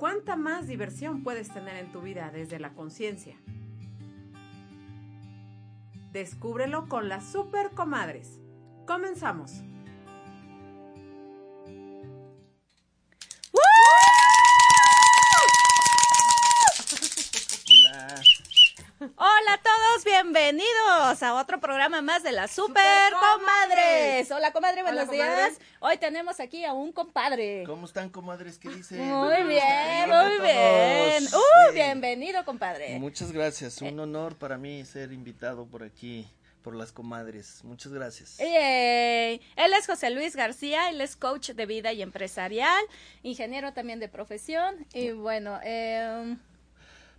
cuánta más diversión puedes tener en tu vida desde la conciencia. Descúbrelo con las super comadres. Comenzamos. Bienvenidos a otro programa más de las Super, Comadres. Hola comadre, buenos Hola, días. Hoy tenemos aquí a un compadre. ¿Cómo están, comadres? ¿Qué dicen? Muy bien, muy bien. Uh, Sí. bienvenido compadre. Muchas gracias. Un honor para mí ser invitado por aquí, por las comadres. Muchas gracias. Yay. Él es José Luis García, él es coach de vida y empresarial, ingeniero también de profesión y bueno, eh,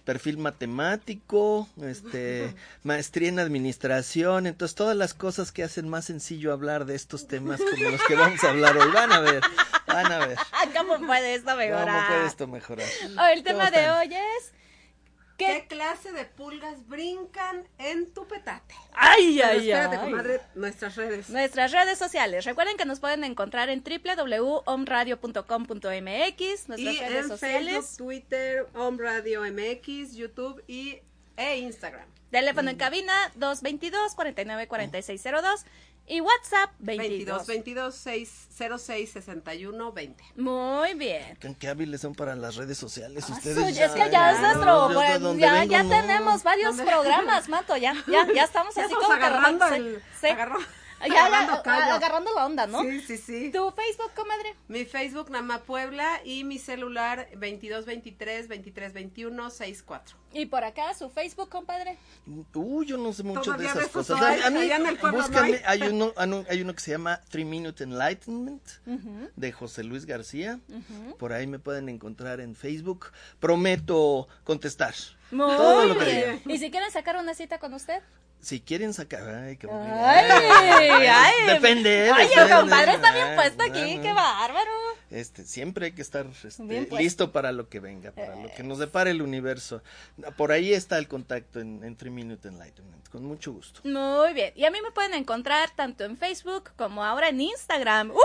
Perfil matemático, este, maestría en administración, entonces todas las cosas que hacen más sencillo hablar de estos temas como los que vamos a hablar hoy. Van a ver, van a ver. ¿cómo puede esto mejorar? ¿Cómo puede esto mejorar? Oh, el tema ¿Cómo de hoy es ¿Qué clase de pulgas brincan en tu petate? Ay, Pero ay, espérate, ay. comadre, nuestras redes. Nuestras redes sociales. Recuerden que nos pueden encontrar en www.omradio.com.mx, nuestras y redes en sociales. Facebook, Twitter, Home Radio MX, YouTube y e Instagram. Teléfono en cabina 222-494602 y WhatsApp 22 22. 22 606 61 20. Muy bien. ¿Qué, qué hábiles son para las redes sociales Ah, ustedes. suyo, es que ya es nuestro, Yo bueno, ya, vengo, ya no. tenemos varios ¿Dónde? programas, Mato, ya, ya, ya estamos Ya así estamos como que agarrando sí, el- sí. agarró- Ya, agarrando ya, callo. agarrando la onda, ¿no? Sí, sí, sí. Tu Facebook, comadre. Mi Facebook Nama Puebla y mi celular 22 23 23 21 64. Y por acá su Facebook, compadre. Uy, yo no sé mucho de Todavía esas cosas. no hay, A mí, no hay. hay uno, ah, hay uno que se llama Three Minute Enlightenment de José Luis García. Por ahí me pueden encontrar en Facebook. Prometo contestar. Muy Todo lo que bien. ¿Y si quieren sacar una cita con usted? Si quieren sacar, ay, qué bonito. Ay, ay. Depende. Oye, depende. el compadre está bien puesto aquí, qué bárbaro. Este, siempre hay que estar este, listo para lo que venga, para lo que nos depare el universo. Por ahí está el contacto en, en Three Minute Enlightenment, con mucho gusto. Muy bien. Y a mí me pueden encontrar tanto en Facebook como ahora en Instagram. ¡Uhú!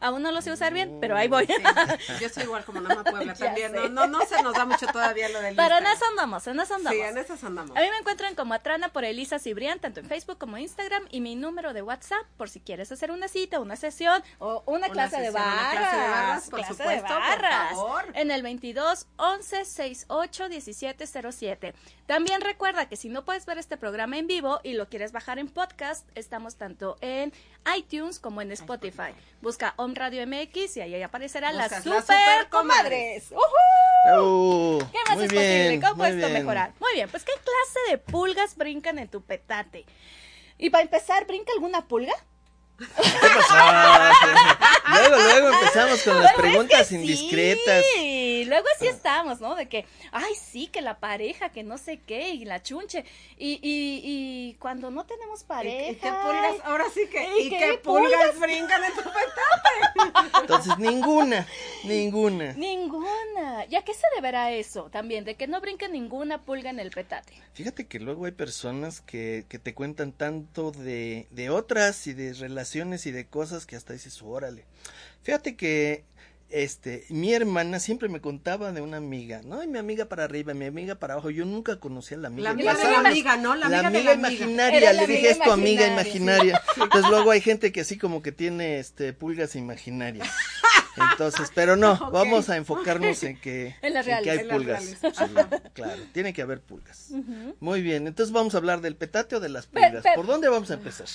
Aún no lo sé usar bien, pero ahí voy. Sí, yo soy igual como Nama Puebla también. sé. No, no, no se nos da mucho todavía lo del Pero en Instagram. eso andamos, en eso andamos. Sí, en esas andamos. A mí me encuentran como Atrana por Elisa Cibrián, tanto en Facebook como Instagram, y mi número de WhatsApp, por si quieres hacer una cita, una sesión o una, Una clase, de sesión, una barras. clase de barras, por clase supuesto, de por barras. favor. En el 22 11 68 17 07. También recuerda que si no puedes ver este programa en vivo y lo quieres bajar en podcast, estamos tanto en iTunes como en Spotify. Busca Home Radio MX y ahí aparecerá las super, las super comadres. Oh, ¿Qué más muy es bien, posible? ¿Cómo esto bien. mejorar? Muy bien, pues ¿qué clase de pulgas brincan en tu petate? Y para empezar, ¿brinca alguna pulga? ¿Qué pasó? luego, luego empezamos con las Pero es preguntas que indiscretas. Sí, luego así estamos, ¿no? De que, ay, sí, que la pareja, que no sé qué, y la chunche. Y, y, y cuando no tenemos pareja. ¿Y qué pulgas? Ahora sí que. ¿Y ¿Y pulgas? pulgas brincan en tu petate? Entonces, ninguna, ninguna. Ninguna. ¿Y a qué se deberá eso también? De que no brinque ninguna pulga en el petate. Fíjate que luego hay personas que, que te cuentan tanto de, de otras y de relaciones y de cosas que hasta dices, órale. Fíjate que este, mi hermana siempre me contaba de una amiga, ¿no? Y mi amiga para arriba, mi amiga para abajo. Yo nunca conocía a la amiga. La amiga la amiga, ¿no? La amiga de la amiga. imaginaria, le dije, es tu amiga imaginaria. Entonces luego hay gente que así como que tiene este pulgas imaginarias. Entonces, pero no, vamos a enfocarnos en que, En las que hay en pulgas. Sí, claro, tiene que haber pulgas. Muy bien, entonces vamos a hablar del petate o de las pulgas. pe- ¿Por dónde vamos a empezar?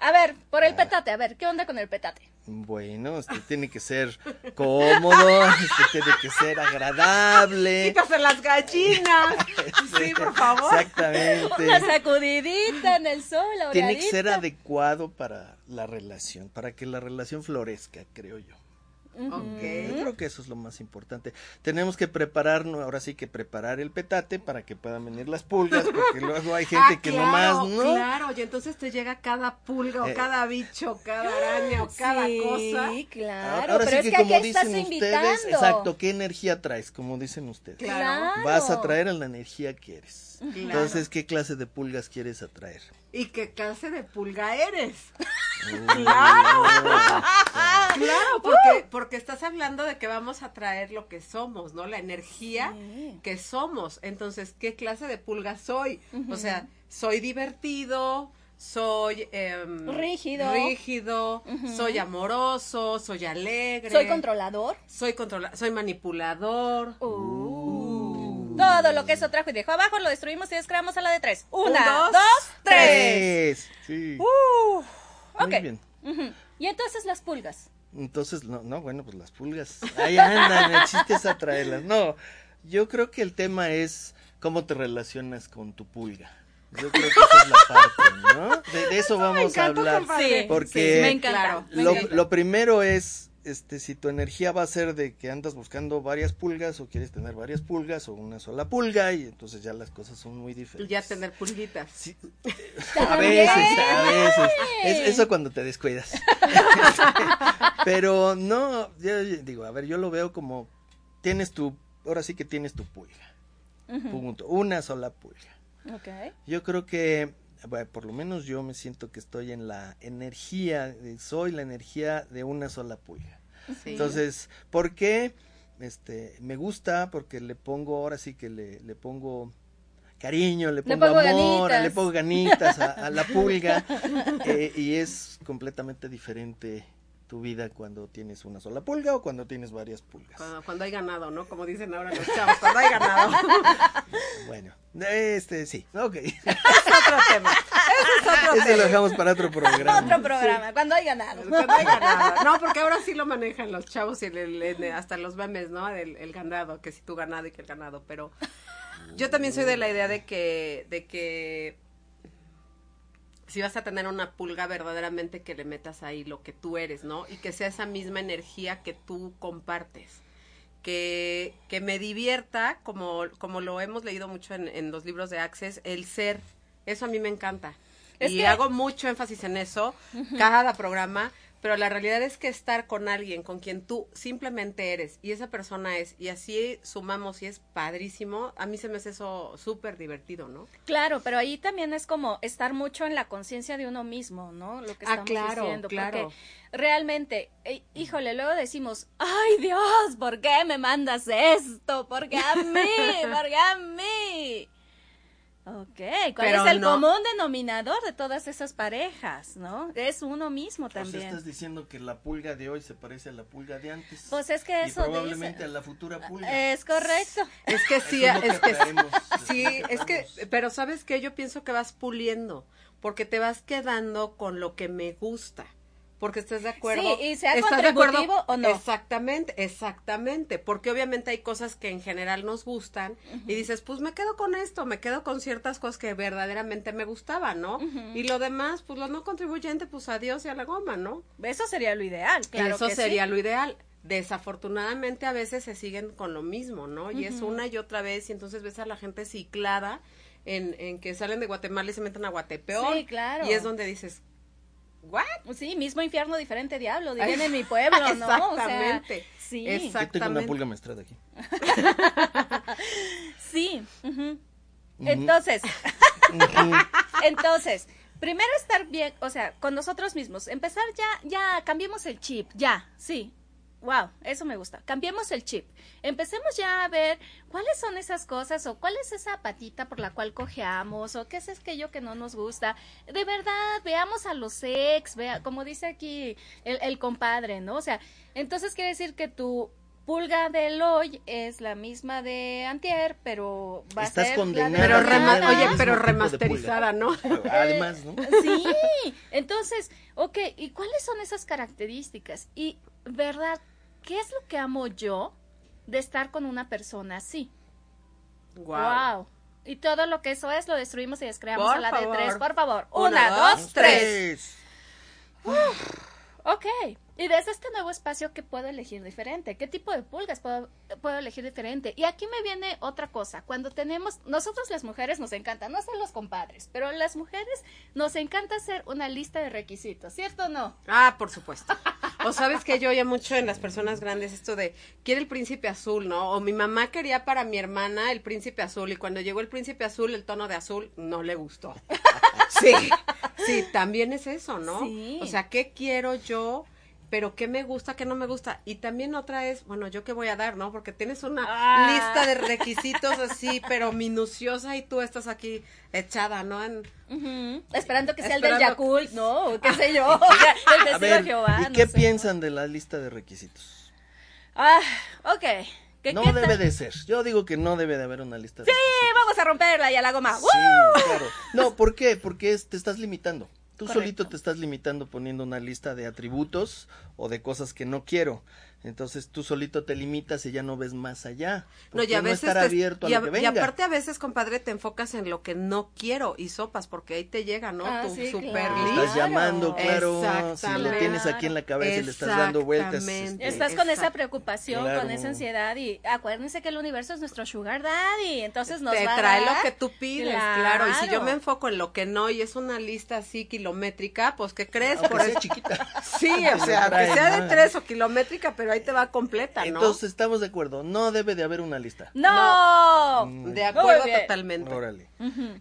A ver, por el petate, a ver, ¿qué onda con el petate? Bueno, este tiene que ser cómodo, este tiene que ser agradable. Quítase las gallinas. Sí, por favor. Exactamente. Una sacudidita en el sol, la Tiene que ser adecuado para la relación, para que la relación florezca, creo yo. Yo creo que eso es lo más importante. Tenemos que prepararnos, ahora sí que preparar el petate para que puedan venir las pulgas, porque luego hay gente Ah, que claro, nomás no. Claro, y entonces te llega cada pulga o Eh. cada bicho, cada araña o cada sí, cosa. claro, Ahora pero sí es que como aquí estás dicen invitando. ustedes, exacto, ¿qué energía traes? Como dicen ustedes. Claro. Vas a traer a la energía que eres. Claro. Entonces, ¿qué clase de pulgas quieres atraer? ¿Y qué clase de pulga eres? Claro. Claro, porque, porque porque estás hablando de que vamos a traer lo que somos, ¿no? La energía Sí. que somos. Entonces, ¿qué clase de pulga soy? O sea, soy divertido, soy em, Rígido. rígido, soy amoroso, soy alegre. ¿Soy controlador? Soy controla soy manipulador. Uh. Todo lo que eso trajo y dejó abajo lo destruimos y descreamos a la de tres. Una, Un, dos, dos, tres. Tres. Sí. Muy bien. Y entonces las pulgas. Entonces, no, no, bueno, pues las pulgas. Ahí andan, el chiste es atraerlas. No, yo creo que el tema es cómo te relacionas con tu pulga. Yo creo que esa es la parte, ¿no? De, de eso vamos a hablar. Sí, Porque me encanta. claro, me Lo, encanta. lo primero es, este, si tu energía va a ser de que andas buscando varias pulgas o quieres tener varias pulgas o una sola pulga y entonces ya las cosas son muy Y diferentes. ya tener pulguitas. Sí, a veces, a veces. Es- eso cuando te descuidas. Pero no, yo digo, a ver, yo lo veo como tienes tu, ahora sí que tienes tu pulga. Punto. Una sola pulga. Ok. Yo creo que, bueno, por lo menos yo me siento que estoy en la energía, de- soy la energía de una sola pulga. Sí. Entonces, ¿por qué? Este, me gusta porque le pongo, ahora sí que le, le pongo cariño, le pongo, pongo amor, ganitas. le pongo ganitas a, a la pulga eh, y es completamente diferente tu vida cuando tienes una sola pulga o cuando tienes varias pulgas. Cuando, cuando hay ganado, ¿no? Como dicen ahora los chavos, cuando hay ganado. Bueno, este sí, ok. es otro tema. Ese es otro Ese lo dejamos para otro programa. Otro programa, cuando hay ganado. Cuando hay ganado. No, porque ahora sí lo manejan los chavos y el- el- el- hasta los memes, ¿no? El, el ganado, que si tu ganado y que el ganado. Pero yo también soy de la idea de que, de que si vas a tener una pulga verdaderamente que le metas ahí lo que tú eres, ¿no? Y que sea esa misma energía que tú compartes. Que, que me divierta, como, como lo hemos leído mucho en, en los libros de Access, el ser. Eso a mí me encanta. Es y que- hago mucho énfasis en eso, cada programa, pero la realidad es que estar con alguien con quien tú simplemente eres y esa persona es, y así sumamos y es padrísimo, a mí se me hace eso súper divertido, ¿no? Claro, pero ahí también es como estar mucho en la conciencia de uno mismo, ¿no? Lo que Ah, estamos claro, diciendo. claro. Porque realmente, eh, híjole, luego decimos, ay Dios, ¿por qué me mandas esto? ¿Por qué a mí? ¿Por qué a mí? Ok, ¿cuál Pero es el no- común denominador de todas esas parejas, no? Es uno mismo O sea, también. estás diciendo que la pulga de hoy se parece a la pulga de antes. Pues es que y eso probablemente dice. a la futura pulga. Es correcto. Es que sí, Eso es que sí, es que, pero sabes que yo pienso que vas puliendo, porque te vas quedando con lo que me gusta. Porque estás de acuerdo. Sí, y sea ¿Estás de acuerdo? contributivo o no. Exactamente, exactamente. Porque obviamente hay cosas que en general nos gustan y dices, pues me quedo con esto, me quedo con ciertas cosas que verdaderamente me gustaban, ¿no? Y lo demás, pues lo no contribuyente, pues adiós y a la goma, ¿no? Eso sería lo ideal, claro Eso que sería sí. lo ideal. Desafortunadamente a veces se siguen con lo mismo, ¿no? Y es una y otra vez y entonces ves a la gente ciclada en, en que salen de Guatemala y se meten a Guatepeor. Sí, claro. Y es donde dices, ¿what? Sí, mismo infierno, diferente diablo, dirían en mi pueblo, ¿no? O sea, Exactamente. sí, Yo tengo una Exactamente. pulga maestrada aquí. sí. Entonces, entonces, primero estar bien, o sea, con nosotros mismos, empezar ya, ya, cambiemos el chip, ya, sí. Wow, eso me gusta. Cambiemos el chip. Empecemos ya a ver cuáles son esas cosas o cuál es esa patita por la cual cojeamos o qué es aquello que no nos gusta. De verdad, veamos a los ex, vea, como dice aquí el, el compadre, ¿no? O sea, entonces quiere decir que tu pulga del hoy es la misma de antier, pero va Estás a ser condenada Pero rema- oye, pero remasterizada. ¿no? Además, ¿no? Sí, entonces, ok, ¿y cuáles son esas características? Y, ¿verdad? ¿Qué es lo que amo yo de estar con una persona así? Wow. Y todo lo que eso es lo destruimos y descreamos Por a la favor. de tres, por favor. Una, Una, dos, dos, tres. Ok. Y desde este nuevo espacio, ¿qué puedo elegir diferente? ¿Qué tipo de pulgas puedo, puedo elegir diferente? Y aquí me viene otra cosa. Cuando tenemos, nosotros las mujeres nos encanta, no ser los compadres, pero las mujeres nos encanta hacer una lista de requisitos, ¿cierto o no? Ah, por supuesto. O sabes que yo oía mucho en las personas grandes esto de quiere el príncipe azul, ¿no? O mi mamá quería para mi hermana el príncipe azul y cuando llegó el príncipe azul, el tono de azul no le gustó. Sí, sí, también es eso, ¿no? Sí. O sea, ¿qué quiero yo pero qué me gusta, qué no me gusta. Y también otra es, bueno, yo qué voy a dar, ¿no? Porque tienes una Ah. lista de requisitos así, pero minuciosa y tú estás aquí echada, ¿no? En. Esperando que sea el del Yakult, ¿no? O qué sé yo. El A ver, Jehová. ¿y no qué sé. piensan de la lista de requisitos? Ah, ok. ¿Qué, No qué debe de ser. Yo digo que no debe de haber una lista de Sí, vamos a romperla y a la goma. Sí, claro. No, ¿por qué? Porque es- te estás limitando. Tú Correcto. solito te estás limitando poniendo una lista de atributos o de cosas que no quiero. Entonces tú solito te limitas y ya no ves más allá. no, ¿Por y a veces estar te- abierto a y, lo a- que y venga. aparte a veces, compadre, te enfocas en lo que no quiero y sopas, porque ahí te llega, ¿no? Ah, tu sí, super claro. Estás llamando, claro, si lo tienes aquí en la cabeza y le estás dando vueltas. Exactamente. este, Estás con esa preocupación, Claro. con esa ansiedad y acuérdense que el universo es nuestro sugar daddy, entonces nos te va a trae dar- lo que tú pides, claro. Y si yo me enfoco en lo que no y es una lista así kilométrica, pues ¿qué crees? aunque Por sea eso- chiquita. Sí, o sea, lo trae, que sea de ¿no? tres o kilométrica, pero ahí te va completa, ¿no? Entonces estamos de acuerdo, no debe de haber una lista. No. Mm. de acuerdo totalmente. Órale.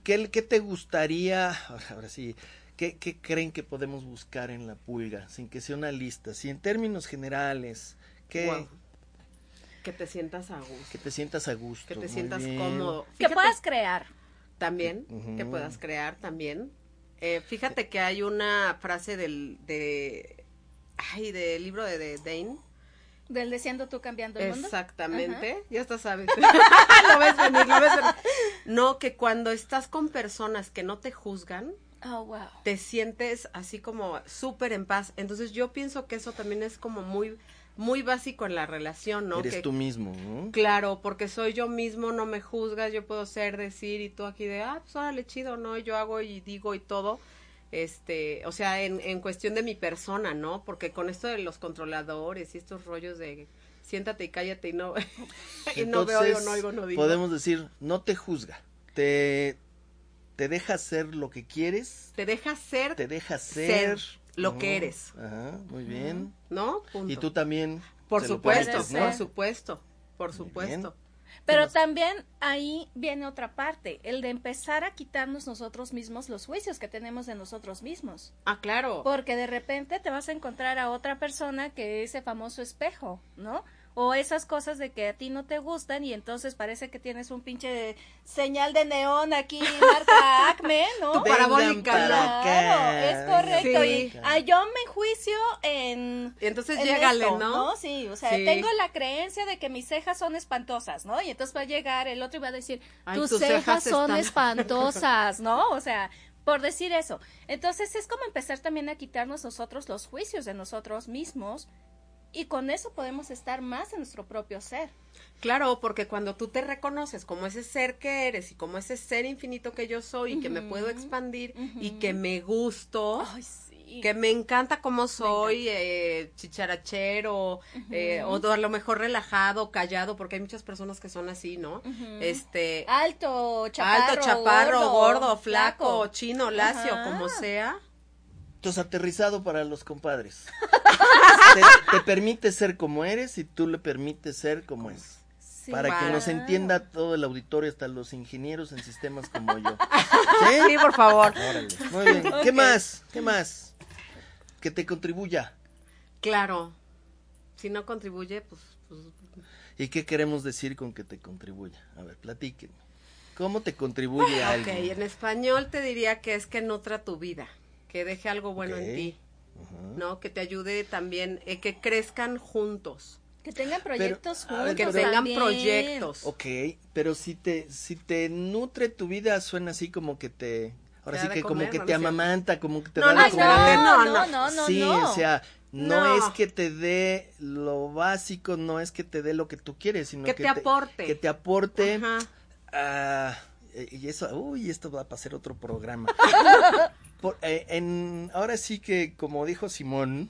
¿Qué, qué te gustaría, ahora sí, ¿qué, qué creen que podemos buscar en la pulga, sin que sea una lista? Si en términos generales, ¿qué. Que te sientas a gusto, que te sientas a gusto? que te sientas bien. cómodo. Que puedas crear. también, que puedas crear también. Eh, fíjate que hay una frase del, de, ay, del libro de, de Dane. Del deseando tú cambiando el mundo. Exactamente, ya está sabes. lo ves venir, lo ves venir. No, que cuando estás con personas que no te juzgan, Oh, wow. te sientes así como súper en paz. Entonces yo pienso que eso también es como muy, muy básico en la relación, ¿no? Eres que, tú mismo, ¿no? Claro, porque soy yo mismo, no me juzgas, yo puedo ser, decir y tú aquí de, ah, pues órale, chido, ¿no? Yo hago y digo y todo. Este, o sea, en, en cuestión de mi persona, ¿no? Porque con esto de los controladores y estos rollos de siéntate y cállate y no, y no veo, oigo, no oigo, no digo. podemos decir, no te juzga, te, te deja ser lo que quieres, Te deja ser, te deja ser, Ser lo que eres. Ajá, muy bien. ¿no? Punto. Y tú también. Por supuesto, ¿no? por supuesto, por Muy supuesto. Pero también ahí viene otra parte, el de empezar a quitarnos nosotros mismos los juicios que tenemos de nosotros mismos. Ah, claro. Porque de repente te vas a encontrar a otra persona que ese famoso espejo, ¿no? O esas cosas de que a ti no te gustan y entonces parece que tienes un pinche señal de neón aquí, marca Acme, ¿no? Parabólica, para ¿no? Claro, es correcto. Sí. Y ah, yo me juicio en. Y entonces en llégale, esto, ¿no? Sí, o sea, Sí. tengo la creencia de que mis cejas son espantosas, ¿no? Y entonces va a llegar el otro y va a decir, Ay, tus, tus cejas, cejas son están- espantosas, ¿no? O sea, por decir eso. Entonces es como empezar también a quitarnos nosotros los juicios de nosotros mismos y con eso podemos estar más en nuestro propio ser. Claro, porque cuando tú te reconoces como ese ser que eres y como ese ser infinito que yo soy y que me puedo expandir y que me gusto, Ay, sí. que me encanta como soy, eh, chicharachero, eh, o a lo mejor relajado, callado, porque hay muchas personas que son así, ¿no? Este, Alto, chaparro, alto, chaparro, gordo, flaco, flaco. chino, lacio, como sea. Entonces, aterrizado para los compadres. te, te permite ser como eres y tú le permites ser como es. Sí, para que nos entienda todo el auditorio, hasta los ingenieros en sistemas como yo. Sí, ¿Sí? por favor. Órale, Muy bien. ¿Qué Ok. más? ¿Qué más? Que te contribuya. Claro. Si no contribuye, pues, pues ¿Y qué queremos decir con que te contribuya? A ver, platíquenme. ¿Cómo te contribuye a Ok, alguien? en español te diría que es que nutra tu vida, que deje algo bueno Ok. en ti, Ajá. ¿no? Que te ayude también, eh, que crezcan juntos, Que tengan proyectos juntos. que tengan también. proyectos. Ok, pero si te, si te nutre tu vida, suena así como que te... Ahora Te sí que como que ¿no? te amamanta, como que te No, da no, comer. no, no, no, no. sí, no. o sea, no, No. es que te dé lo básico, no es que te dé lo que tú quieres, sino Que que, te aporte. Que te aporte. Ajá. ah, y eso, uy, esto va a ser otro programa. Por- eh, en, ahora sí que, como dijo Simón,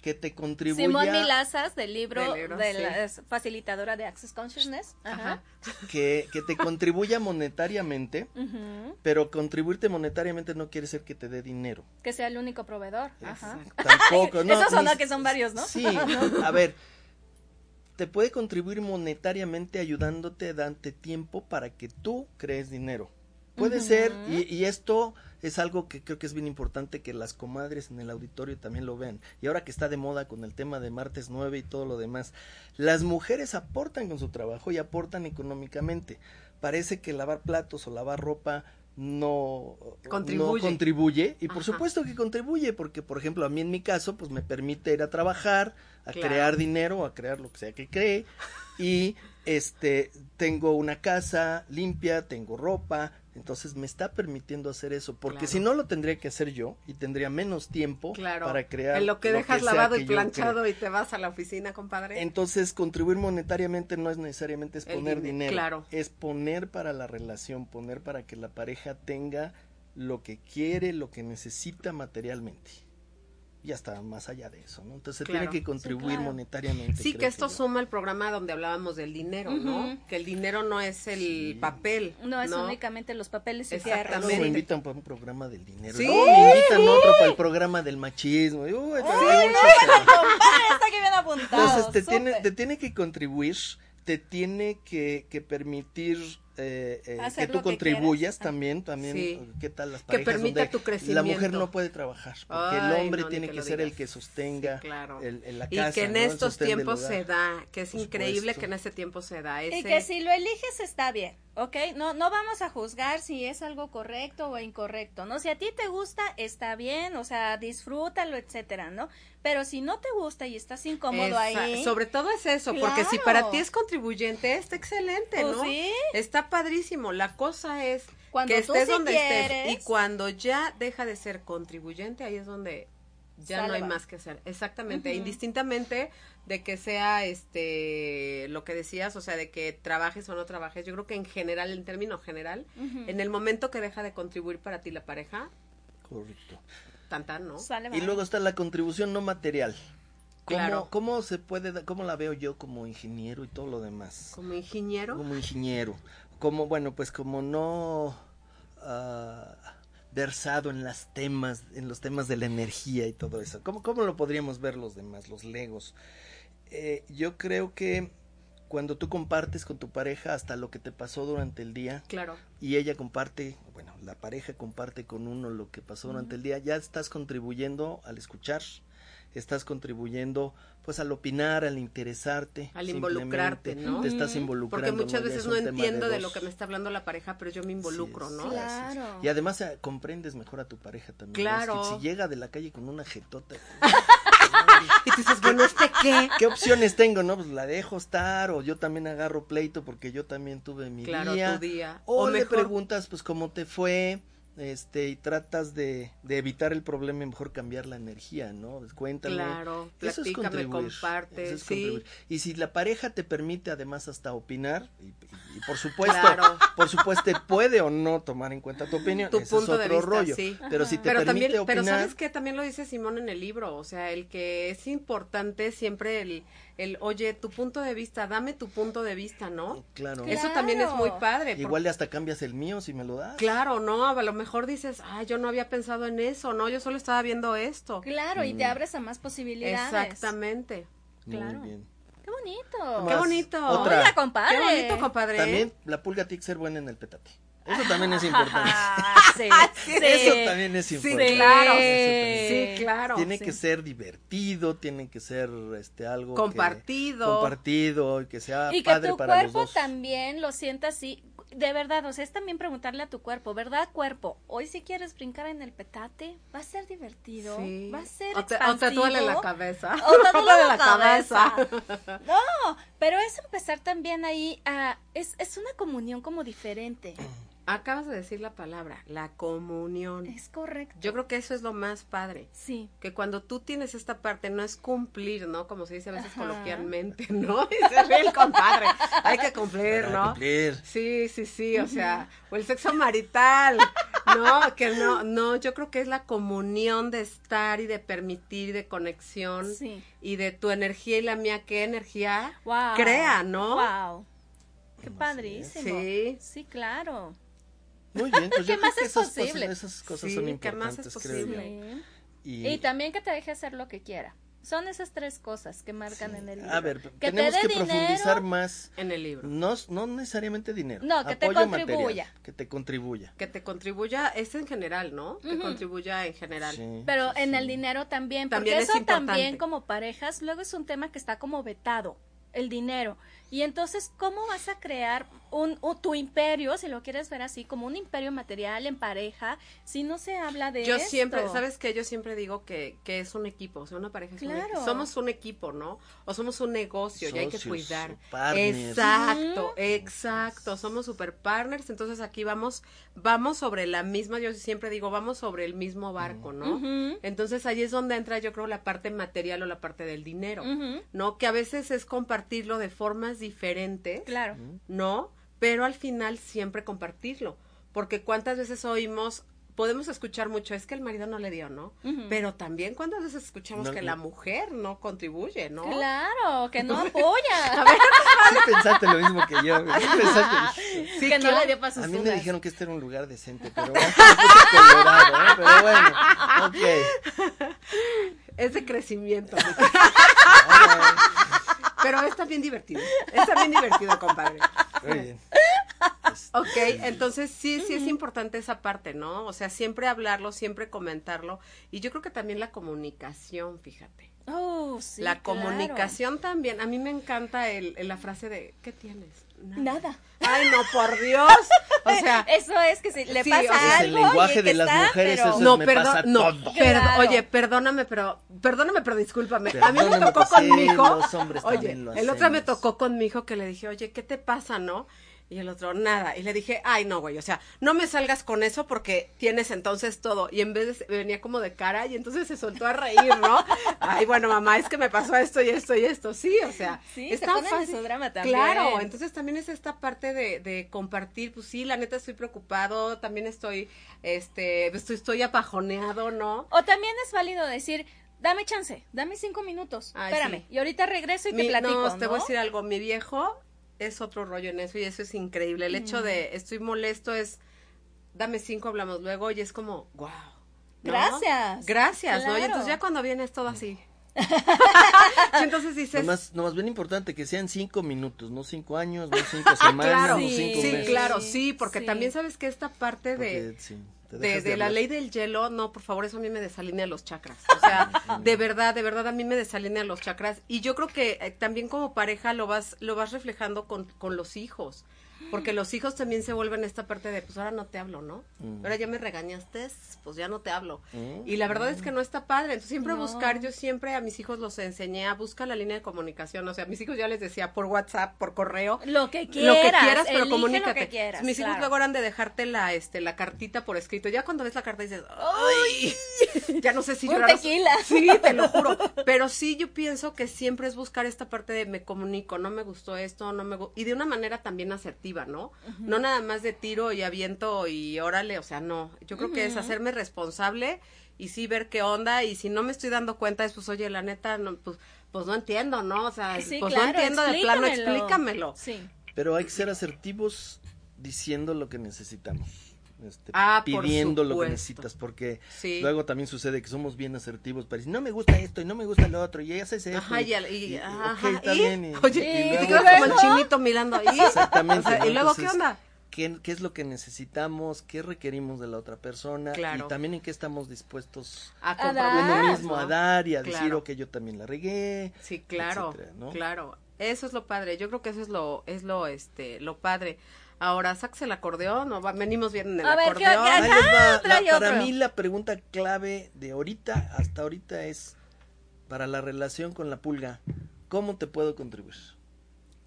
que te contribuya. Simón Milazas del libro, Del libro, de sí. la es facilitadora de Access Consciousness. Ajá. Ajá. Que, que te contribuya monetariamente, pero contribuirte monetariamente no quiere ser que te dé dinero. Que sea el único proveedor. Ajá. Tampoco, no. Eso sonó ni- que son varios, ¿no? Sí, a ver, te puede contribuir monetariamente ayudándote, dante tiempo para que tú crees dinero. Puede ser, y, y esto es algo que creo que es bien importante que las comadres en el auditorio también lo vean. Y ahora que está de moda con el tema de martes 9 y todo lo demás, las mujeres aportan con su trabajo y aportan económicamente. Parece que lavar platos o lavar ropa no contribuye, no contribuye. Y por supuesto que contribuye porque por ejemplo a mí en mi caso pues me permite ir a trabajar a crear dinero a crear lo que sea que cree. Y este tengo una casa limpia tengo ropa entonces me está permitiendo hacer eso, porque si no lo tendría que hacer yo y tendría menos tiempo para crear. En lo que dejas lavado y planchado y te vas a la oficina, compadre. Entonces contribuir monetariamente no es necesariamente es poner dinero, claro. es poner para la relación, poner para que la pareja tenga lo que quiere, lo que necesita materialmente y hasta más allá de eso, ¿no? Entonces tiene que contribuir monetariamente. Sí, que esto suma el programa donde hablábamos del dinero, ¿no? Que el dinero no es el papel. No es únicamente los papeles y. No me invitan para un programa del dinero. Sí. No, me invitan otro para el programa del machismo. Uy, no, está que bien apuntado. Entonces te tiene, te tiene que contribuir, te tiene que, que permitir eh, eh, que tú contribuyas también, también, ¿qué tal las parejas? Que permita tu crecimiento. La mujer no puede trabajar, porque el hombre tiene que, ser el que sostenga el, la casa. Y que en estos tiempos se da, que es increíble que en este tiempo se da. Y que si lo eliges está bien, ¿ok? No, no vamos a juzgar si es algo correcto o incorrecto, ¿no? Si a ti te gusta, está bien, o sea, disfrútalo, etcétera, ¿no? Pero si no te gusta y estás incómodo ahí. Sobre todo es eso, porque si para ti es contribuyente, está excelente, pues ¿no? Sí. Está padrísimo. La cosa es cuando que estés donde estés. Y cuando ya deja de ser contribuyente, ahí es donde ya no hay más que hacer. Exactamente, indistintamente de que sea este lo que decías, o sea, de que trabajes o no trabajes. Yo creo que en general, en términos general, en el momento que deja de contribuir para ti la pareja. Correcto. Tantan, ¿no? y luego está la contribución no material. claro. ¿Cómo se puede, cómo la veo yo como ingeniero y todo lo demás? ¿Como ingeniero? Como ingeniero como bueno pues como no uh, versado en las temas en los temas de la energía y todo eso cómo cómo lo podríamos ver los demás los legos eh, yo creo que cuando tú compartes con tu pareja hasta lo que te pasó durante el día claro. y ella comparte bueno la pareja comparte con uno lo que pasó durante el día ya estás contribuyendo al escuchar estás contribuyendo pues al opinar, al interesarte, al involucrarte, ¿no? Te estás involucrando. Porque muchas veces no entiendo de, lo que me está hablando la pareja, pero yo me involucro, ¿no? Claro. Y además eh, comprendes mejor a tu pareja también. Claro. si llega de la calle con una jetota. y tú dices, bueno, ¿este qué? ¿Qué opciones tengo? No, pues la dejo estar, o yo también agarro pleito porque yo también tuve mi claro, día. Tu día. O, o le preguntas, pues, cómo te fue este y tratas de, de, evitar el problema y mejor cambiar la energía, ¿no? Pues, cuéntame. Claro, eso es comparte, sí. Y si la pareja te permite además hasta opinar y, por supuesto, por supuesto puede o no tomar en cuenta tu opinión, tu ese punto es otro de vista, rollo. Sí. Pero si te pero permite también, opinar, pero sabes que también lo dice Simón en el libro, o sea, el que es importante siempre el el, oye, tu punto de vista, dame tu punto de vista, ¿no? Claro. Eso también es muy padre. Igual hasta cambias el mío si me lo das. Claro, no, a lo mejor dices, ay, yo no había pensado en eso, no, yo solo estaba viendo esto. Claro, y te mm. abres a más posibilidades. Exactamente. Claro. Muy bien. Qué bonito. Qué bonito. Otra. compadre. Qué bonito, compadre. También la pulga tiene que ser buena en el petate. Eso también es importante. sí, Eso también es importante. Sí, claro. Sí, claro. Tiene que ser divertido, tiene que ser este algo compartido, que, compartido y que sea y padre que tu para cuerpo los dos. también lo sienta así. De verdad, o sea, es también preguntarle a tu cuerpo, ¿verdad, cuerpo? Hoy si quieres brincar en el petate, va a ser divertido, sí. va a ser o te, expansivo. O te duele la cabeza. O te duele la, cabeza. No, pero es empezar también ahí a... Es, es una comunión como diferente. Acabas de decir la palabra, la comunión. Es correcto. Yo creo que eso es lo más padre. Sí. Que cuando tú tienes esta parte, no es cumplir, ¿no? Como se dice a veces coloquialmente, ¿no? Dice el compadre. Hay que cumplir, ¿no? Cumplir. Sí, sí, sí. O sea, o el sexo marital. No, que no, no. Yo creo que es la comunión de estar y de permitir, de conexión. Sí. Y de tu energía y la mía, qué energía wow. crea, ¿no? Wow. Qué padrísimo. Sí. Sí, claro. Muy bien, pues ¿Qué yo más creo es que esas posible? Cosas, esas cosas Sí, son ¿qué importantes, más es creo yo. posible? Y, y también que te deje hacer lo que quiera. Son esas tres cosas que marcan en el libro. A ver, que tenemos te que profundizar dinero, más. En el libro. No, no necesariamente dinero. No, que te apoyo contribuya. material, que te contribuya. Que te contribuya, es en general, ¿no? Que contribuya en general. Sí, Pero sí, en sí. el dinero también, También porque es eso importante. también como parejas, luego es un tema que está como vetado, el dinero. Y entonces, ¿cómo vas a crear un, un- tu imperio, si lo quieres ver así, como un imperio material en pareja, si no se habla de Yo esto? siempre, ¿sabes qué? Yo siempre digo que, que es un equipo, o sea, una pareja es un Claro. equipo. Somos un equipo, ¿no? O somos un negocio y hay que cuidar. o partners. Exacto, exacto. Somos super partners, entonces aquí vamos, vamos sobre la misma, yo siempre digo, vamos sobre el mismo barco, ¿no? Entonces ahí es donde entra, yo creo, la parte material o la parte del dinero. ¿no? Que a veces es compartirlo de formas diferentes. Claro. ¿no? Pero al final siempre compartirlo, porque cuántas veces oímos, podemos escuchar mucho, es que el marido no le dio, ¿no? Pero también cuántas veces escuchamos No, que no. la mujer no contribuye, ¿no? Claro, que no apoya. Sí pensaste lo mismo que yo. Sí pensaste. Sí, que no le dio para sus A mí me dijeron que este era un lugar decente, pero bueno, colorado, ¿eh? Pero bueno, ok. Es de crecimiento. Ay, Pero es también divertido. Es también divertido, compadre. Muy bien. Ok, entonces sí, sí es importante esa parte, ¿no? O sea, siempre hablarlo, siempre comentarlo. Y yo creo que también la comunicación, fíjate. Oh, sí, la claro. comunicación también. A mí me encanta el, el- la frase de, ¿qué tienes? Nada. Ay, no, por Dios. O sea, Eso es que si le Sí, pasa o sea, es algo el lenguaje de las está, mujeres, pero- eso no, me perdón, pasa no, todo. perdo- Claro. oye, perdóname, pero, perdóname, pero discúlpame. a mí me Perdóname, tocó pues con sí, mi hijo. los hombres Oye, lo el otro me tocó con mi hijo que le dije, oye, ¿qué te pasa, no? Y el otro, nada. Y le dije, ay, no, güey, o sea, no me salgas con eso porque tienes entonces todo. Y en vez de, venía como de cara y entonces se soltó a reír, ¿no? Ay, bueno, mamá, es que me pasó esto y esto y esto. Sí, o sea, Sí, es se tan fácil. su drama también. Claro, entonces también es esta parte de, de compartir, pues sí, la neta estoy preocupado, también estoy, este, estoy, estoy apajoneado, ¿no? O también es válido decir, dame chance, dame cinco minutos, Ay, espérame, sí. y ahorita regreso y te platico, no, ¿no? te voy a decir algo, mi viejo es otro rollo en eso y eso es increíble. El hecho de estoy molesto es, dame cinco, hablamos luego y es como, wow. Gracias. Gracias, ¿no? Y entonces ya cuando viene es todo así. Sí, entonces dices, Nomás, nomás bien importante que sean cinco minutos, no cinco años, no cinco semanas, claro, no Sí, cinco sí, meses. claro, sí, porque Sí. también sabes que esta parte de, sí, te de, la ley del hielo, no, por favor, eso a mí me desalinea los chakras. O sea, de verdad, de verdad a mí me desalinea los chakras. Y yo creo que eh, también como pareja lo vas, lo vas reflejando con, con los hijos. Porque los hijos también se vuelven esta parte de, pues ahora no te hablo, ¿no? Mm. Ahora ya me regañaste, pues ya no te hablo. Mm. Y la verdad es que no está padre. Entonces siempre No. buscar, yo siempre a mis hijos los enseñé a buscar la línea de comunicación. O sea, a mis hijos ya les decía por WhatsApp, por correo, Lo que quieras, lo que quieras, pero comunícate. lo que quieras, Mis hijos claro. luego eran de dejarte la, este, la cartita por escrito. Ya cuando ves la carta dices, ¡ay! ya no sé si llorar. tequila. Sí, te lo juro. Pero sí, yo pienso que siempre es buscar esta parte de me comunico, no me gustó esto, no me gu- Y de una manera también asertiva, ¿no? No nada más de tiro y aviento y órale, o sea, no. Yo creo que es hacerme responsable y sí ver qué onda y si no me estoy dando cuenta es pues, oye, la neta, no, pues, pues no entiendo, ¿no? O sea, Sí, pues claro, no entiendo de plano, explícamelo. explícamelo. Sí. Pero hay que ser asertivos diciendo lo que necesitamos. Este, Ah, pidiendo lo que necesitas, porque Sí. luego también sucede que somos bien asertivos para decir, no me gusta esto y no me gusta lo otro, y haces esto. Ajá, y, al- y- y- ajá, ¿y? bien, y- Oye, y te como el chinito mirando ahí. Exactamente. O sea, ¿no? y luego, ¿qué onda? ¿qué, qué es lo que necesitamos? ¿Qué requerimos de la otra persona? Claro. Y también en qué estamos dispuestos A A dar. uno mismo ¿no? a dar y a decir, Claro. ok, yo también la regué. Sí, claro, etcétera, ¿no? claro. Eso es lo padre. Yo creo que eso es lo, es lo, este, lo padre. Ahora, saques el acordeón o va- venimos bien en el A ver, ¿qué- acordeón. qué- va. La- trae para mí la pregunta clave de ahorita hasta ahorita es para la relación con la pulga, ¿cómo te puedo contribuir?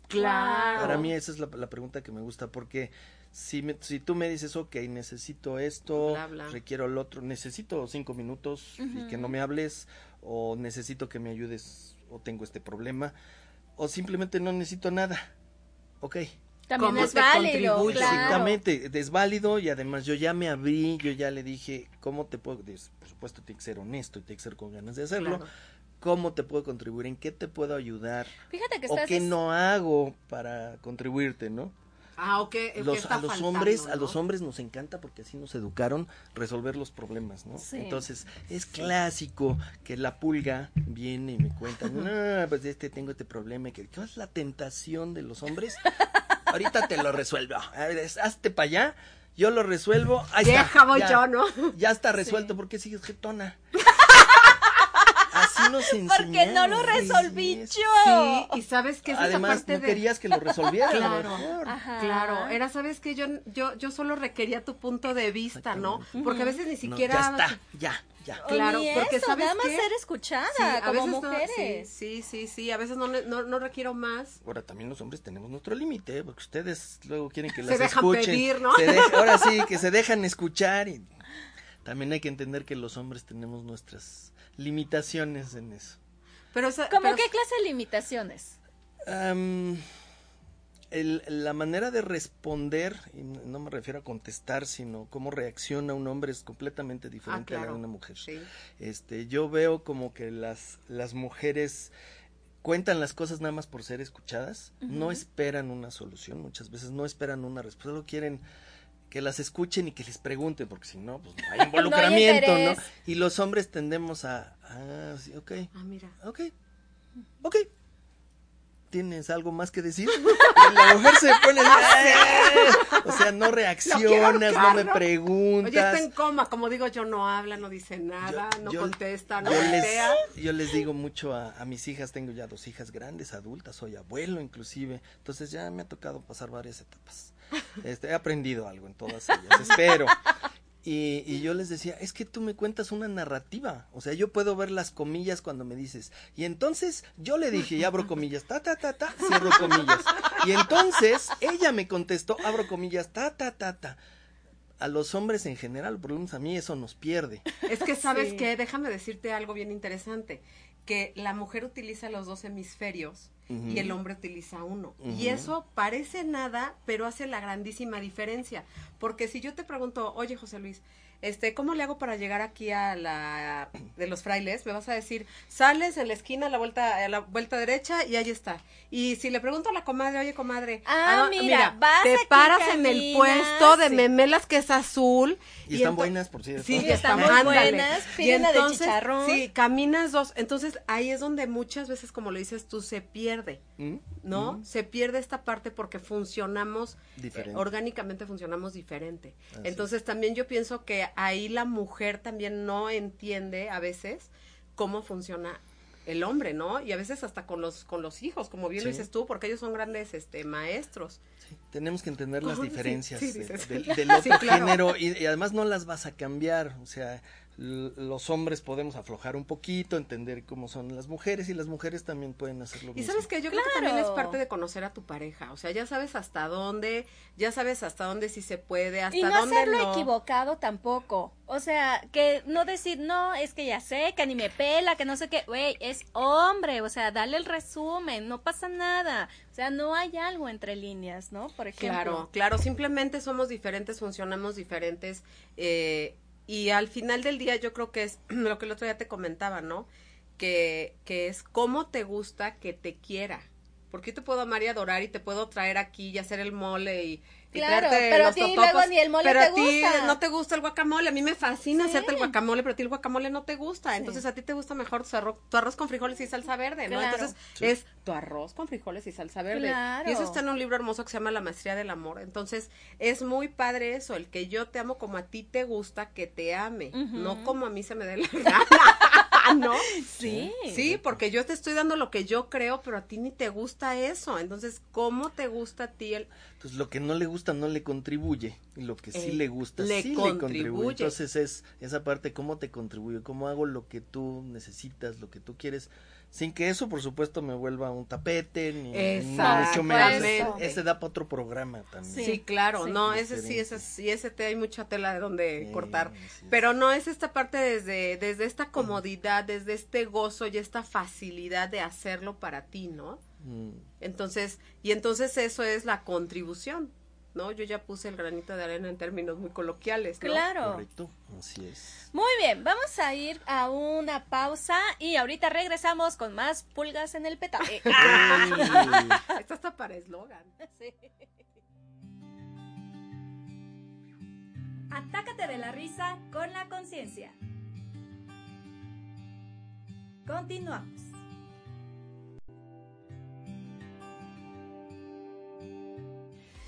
Claro. Para mí esa es la, la pregunta que me gusta porque si, me- si tú me dices, ok, necesito esto, Bla, bla. requiero el otro, necesito cinco minutos y que no me hables o necesito que me ayudes o tengo este problema o simplemente no necesito nada, ok. También ¿Cómo es válido, claro. Exactamente, es válido y además yo ya me abrí, yo ya le dije cómo te puedo, por supuesto tiene que ser honesto y tiene que ser con ganas de hacerlo, Claro. cómo te puedo contribuir, en qué te puedo ayudar Fíjate que o estás... qué no hago para contribuirte, ¿no? Ah, ok. Los, está a los faltando, hombres, a ¿no? los hombres nos encanta porque así nos educaron resolver los problemas, ¿no? Sí. Entonces, es clásico que la pulga viene y me cuenta, no, pues este tengo este problema, y que ¿qué es la tentación de los hombres? Ahorita te lo resuelvo. A ver, es- hazte para allá, yo lo resuelvo. Ahí Deja, está, voy ya, yo, ¿no? Ya está resuelto, ¿por qué sigues jetona? Así nos Porque no lo resolví sí, es- yo. Sí, y sabes que es esa Además, parte no de... querías que lo resolviera. a lo Claro. mejor. Ajá. Claro, era, sabes que yo, yo, yo solo requería tu punto de vista, ¿no? Porque a veces ni No, siquiera... ya está, ya, ya. Claro, Ni porque eso, ¿sabes nada más qué? ser escuchada Sí, a como no- mujeres. sí, sí, sí, sí, a veces no, no, no requiero más. Ahora también los hombres tenemos nuestro límite, porque ustedes luego quieren que Se las dejan escuchen. pedir, ¿no? Se ahora sí, que se dejan escuchar y también hay que entender que los hombres tenemos nuestras limitaciones en eso. Pero, ¿Cómo pero- qué clase de limitaciones? Am, el- la manera de responder, y no me refiero a contestar, sino cómo reacciona un hombre es completamente diferente a la de una mujer. Sí. Este, yo veo como que las, las mujeres cuentan las cosas nada más por ser escuchadas, no esperan una solución, muchas veces no esperan una respuesta, solo quieren que las escuchen y que les pregunten, porque si no, pues no hay involucramiento, ¿no? Y los hombres tendemos a, ah, sí, ok, Ah, mira. ok, ok. ¿Tienes algo más que decir? Y la mujer se pone, "Ah". o sea, no reaccionas, no me preguntas. Oye, está en coma, como digo yo, no habla, no dice nada, Yo- no yo- contesta, no yo les, yo les digo mucho a, a mis hijas, tengo ya dos hijas grandes, adultas, soy abuelo inclusive, entonces ya me ha tocado pasar varias etapas. Este, he aprendido algo en todas ellas, espero. Y, y yo les decía, es que tú me cuentas una narrativa, o sea, yo puedo ver las comillas cuando me dices, y entonces yo le dije, y abro comillas, ta, ta, ta, ta, cierro comillas. Y entonces ella me contestó, abro comillas, ta, ta, ta, ta. A los hombres en general, por lo menos a mí eso nos pierde. Es que sabes Sí. que, déjame decirte algo bien interesante, que la mujer utiliza los dos hemisferios Y el hombre utiliza uno. Y eso parece nada, pero hace la grandísima diferencia. Porque si yo te pregunto, oye José Luis, este, ¿cómo le hago para llegar aquí a la de los frailes? Me vas a decir, sales en la esquina a la vuelta, a la vuelta derecha y ahí está. Y si le pregunto a la comadre, oye comadre, Ah, no, mira, vas te paras en el puesto de sí. memelas que es azul. Y están buenas, por cierto. Sí, Sí, ya están muy buenas, Y una de entonces, chicharrón. Sí, caminas dos. Entonces ahí es donde muchas veces, como lo dices tú, se pierde. ¿No? ¿Mm? Se pierde esta parte porque funcionamos, eh, orgánicamente funcionamos diferente. Así Entonces también yo pienso que ahí la mujer también no entiende a veces cómo funciona el hombre, ¿no? Y a veces hasta con los con los hijos, como bien lo dices tú, porque ellos son grandes este maestros. Sí, tenemos que entender las diferencias sí, del, del otro claro. género y, y además no las vas a cambiar, o sea, los hombres podemos aflojar un poquito, entender cómo son las mujeres y las mujeres también pueden hacer lo Y mismo. sabes que yo creo que también es parte de conocer a tu pareja, o sea, ya sabes hasta dónde, ya sabes hasta dónde sí se puede, hasta Y no dónde hacerlo no. equivocado tampoco. O sea, que no decir, no, es que ya sé, que ni me pela, que no sé qué. Güey, es hombre, o sea, dale el resumen, no pasa nada. O sea, no hay algo entre líneas, ¿no? Por ejemplo. Claro, claro, simplemente somos diferentes, funcionamos diferentes eh, y al final del día yo creo que es lo que el otro día te comentaba, ¿no? Que, que es cómo te gusta que te quiera. Porque yo te puedo amar y adorar y te puedo traer aquí y hacer el mole y, Claro, pero a ti totopos, luego ni el mole pero te a ti gusta. no te gusta el guacamole, a mí me fascina Sí. hacerte el guacamole, pero a ti el guacamole no te gusta, entonces a ti te gusta mejor tu arroz, tu arroz con frijoles y salsa verde, ¿no? Claro. Entonces Sí. es tu arroz con frijoles y salsa verde. Claro. Y eso está en un libro hermoso que se llama La maestría del amor. Entonces, es muy padre eso, el que yo te amo como a ti te gusta que te ame, no como a mí se me dé la gana, ¿no? Sí. Sí, porque yo te estoy dando lo que yo creo, pero a ti ni te gusta eso. Entonces, ¿cómo te gusta a ti el Entonces lo que no le gusta no le contribuye y lo que sí Eh, le gusta le sí le contribuye. contribuye. Entonces es esa parte cómo te contribuye, cómo hago lo que tú necesitas, lo que tú quieres, sin que eso por supuesto me vuelva un tapete ni, ni mucho menos. Ese da para otro programa también. Sí, claro, sí. no, ese sí, ese sí, ese te hay mucha tela de donde Sí, cortar. Pero no es esta parte desde, desde esta comodidad, desde este gozo y esta facilidad de hacerlo para ti, ¿no? Mm. Entonces, y entonces eso es la contribución, ¿no? Yo ya puse el granito de arena en términos muy coloquiales. Claro. Correcto, así es. Muy bien, vamos a ir a una pausa y ahorita regresamos con más pulgas en el petaje. Ah. Esto está para eslogan. Sí. Atácate de la risa con la conciencia. Continuamos.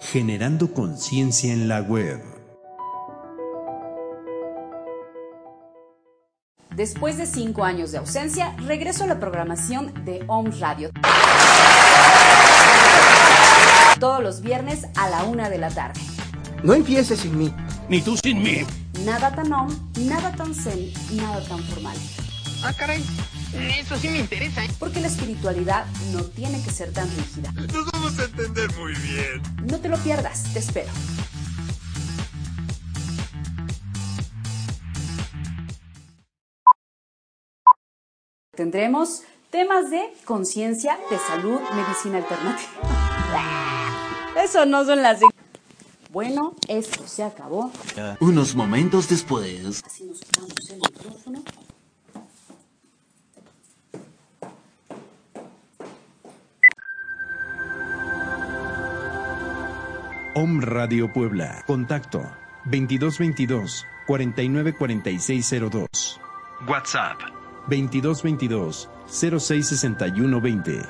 generando conciencia en la web. Después de cinco años de ausencia, regreso a la programación de Om Radio. Todos los viernes a la una de la tarde. No empieces sin mí. Ni tú sin mí. Nada tan om, nada tan zen, nada tan formal. Ah, caray. Eso sí me interesa. ¿eh? Porque la espiritualidad no tiene que ser tan rígida. Nos vamos a entender muy bien. No te lo pierdas, te espero. Tendremos temas de conciencia, de salud, medicina alternativa. Eso no son las... Bueno, esto se acabó. Unos momentos después. Así nos quitamos el micrófono. Om Radio Puebla. Contacto 2222 494602. WhatsApp 2222 066120.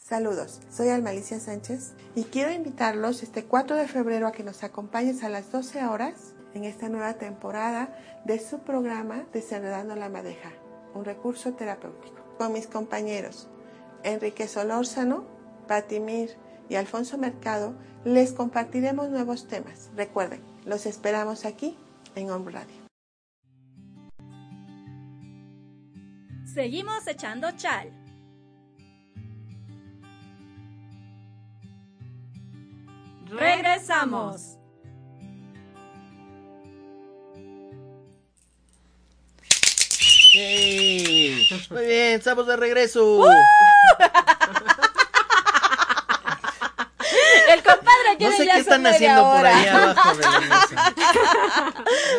Saludos, soy Almalicia Sánchez y quiero invitarlos este 4 de febrero a que nos acompañes a las 12 horas en esta nueva temporada de su programa Desenredando la Madeja, un recurso terapéutico. Con mis compañeros Enrique Solórzano, Patti Mir y Alfonso Mercado les compartiremos nuevos temas. Recuerden, los esperamos aquí en Home Radio. Seguimos echando chal. Regresamos. Muy bien, estamos de regreso. No sé qué están haciendo por ahí abajo de la mesa.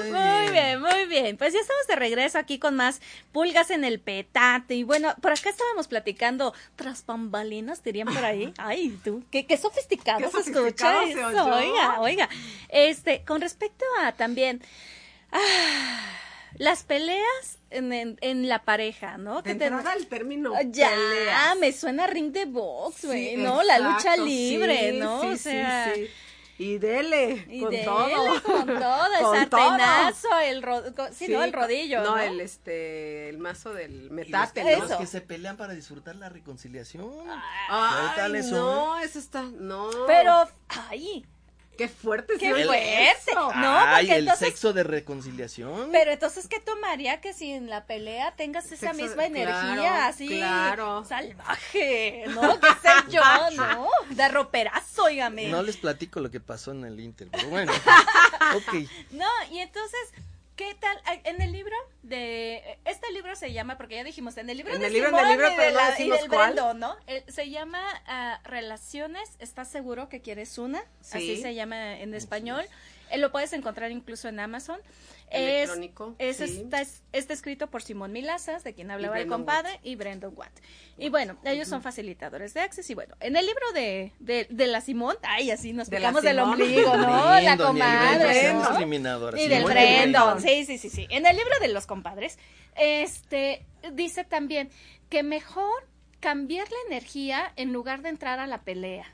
Muy bien, muy bien. Pues ya estamos de regreso aquí con más pulgas en el petate. Y bueno, por acá estábamos platicando tras bambalinas, dirían por ahí. Ay, tú, qué, qué sofisticado Qué se escucha se eso. Oiga, oiga. Este, con respecto a también ah, las peleas en, en, en la pareja, ¿no? Que te- el término ya, peleas. me suena ring de box, güey, Sí, ¿no? La lucha libre, sí, ¿no? sí, o sí, sea, sí. Y dele, y con dele todo. con todo, el Con sartenazo, el ro- sí, no, el rodillo, ¿no? No, el este, el mazo del Y los, metate, ¿no? los que se pelean para disfrutar la reconciliación. Ay, ¿Qué tal eso, no, eso está, no. Pero, ay, qué fuerte qué fuerte. eso. No, Ay, porque el entonces, sexo de reconciliación. pero entonces, ¿qué tomaría que si en la pelea tengas esa Sexo- misma energía claro, así claro. salvaje, ¿no? ¿Qué sé yo, no? De roperazo, óigame. No les platico lo que pasó en el Inter, pero bueno. ok. No, y entonces, ¿qué tal? En el libro de... Este libro se llama, porque ya dijimos, en el libro En de el libro, en Simón el libro, pero de la- decimos del cuál. Brendo, ¿no? Eh, se llama ah, Relaciones, ¿estás seguro que quieres una? Sí. Así se llama en español. Eh, lo puedes encontrar incluso en Amazon. Es, Electrónico, es, sí. está, es- está escrito por Simón Milazas, de quien hablaba el Brandon compadre, y Brandon Watt. Y bueno, ellos son facilitadores de Access. Y bueno, en el libro de, de, de la Simón, ay, así nos De picamos del ombligo, ¿no? la comadre. Y del bien. sí, sí, sí, sí. En el libro de los compadres, este, dice también que mejor cambiar la energía en lugar de entrar a la pelea.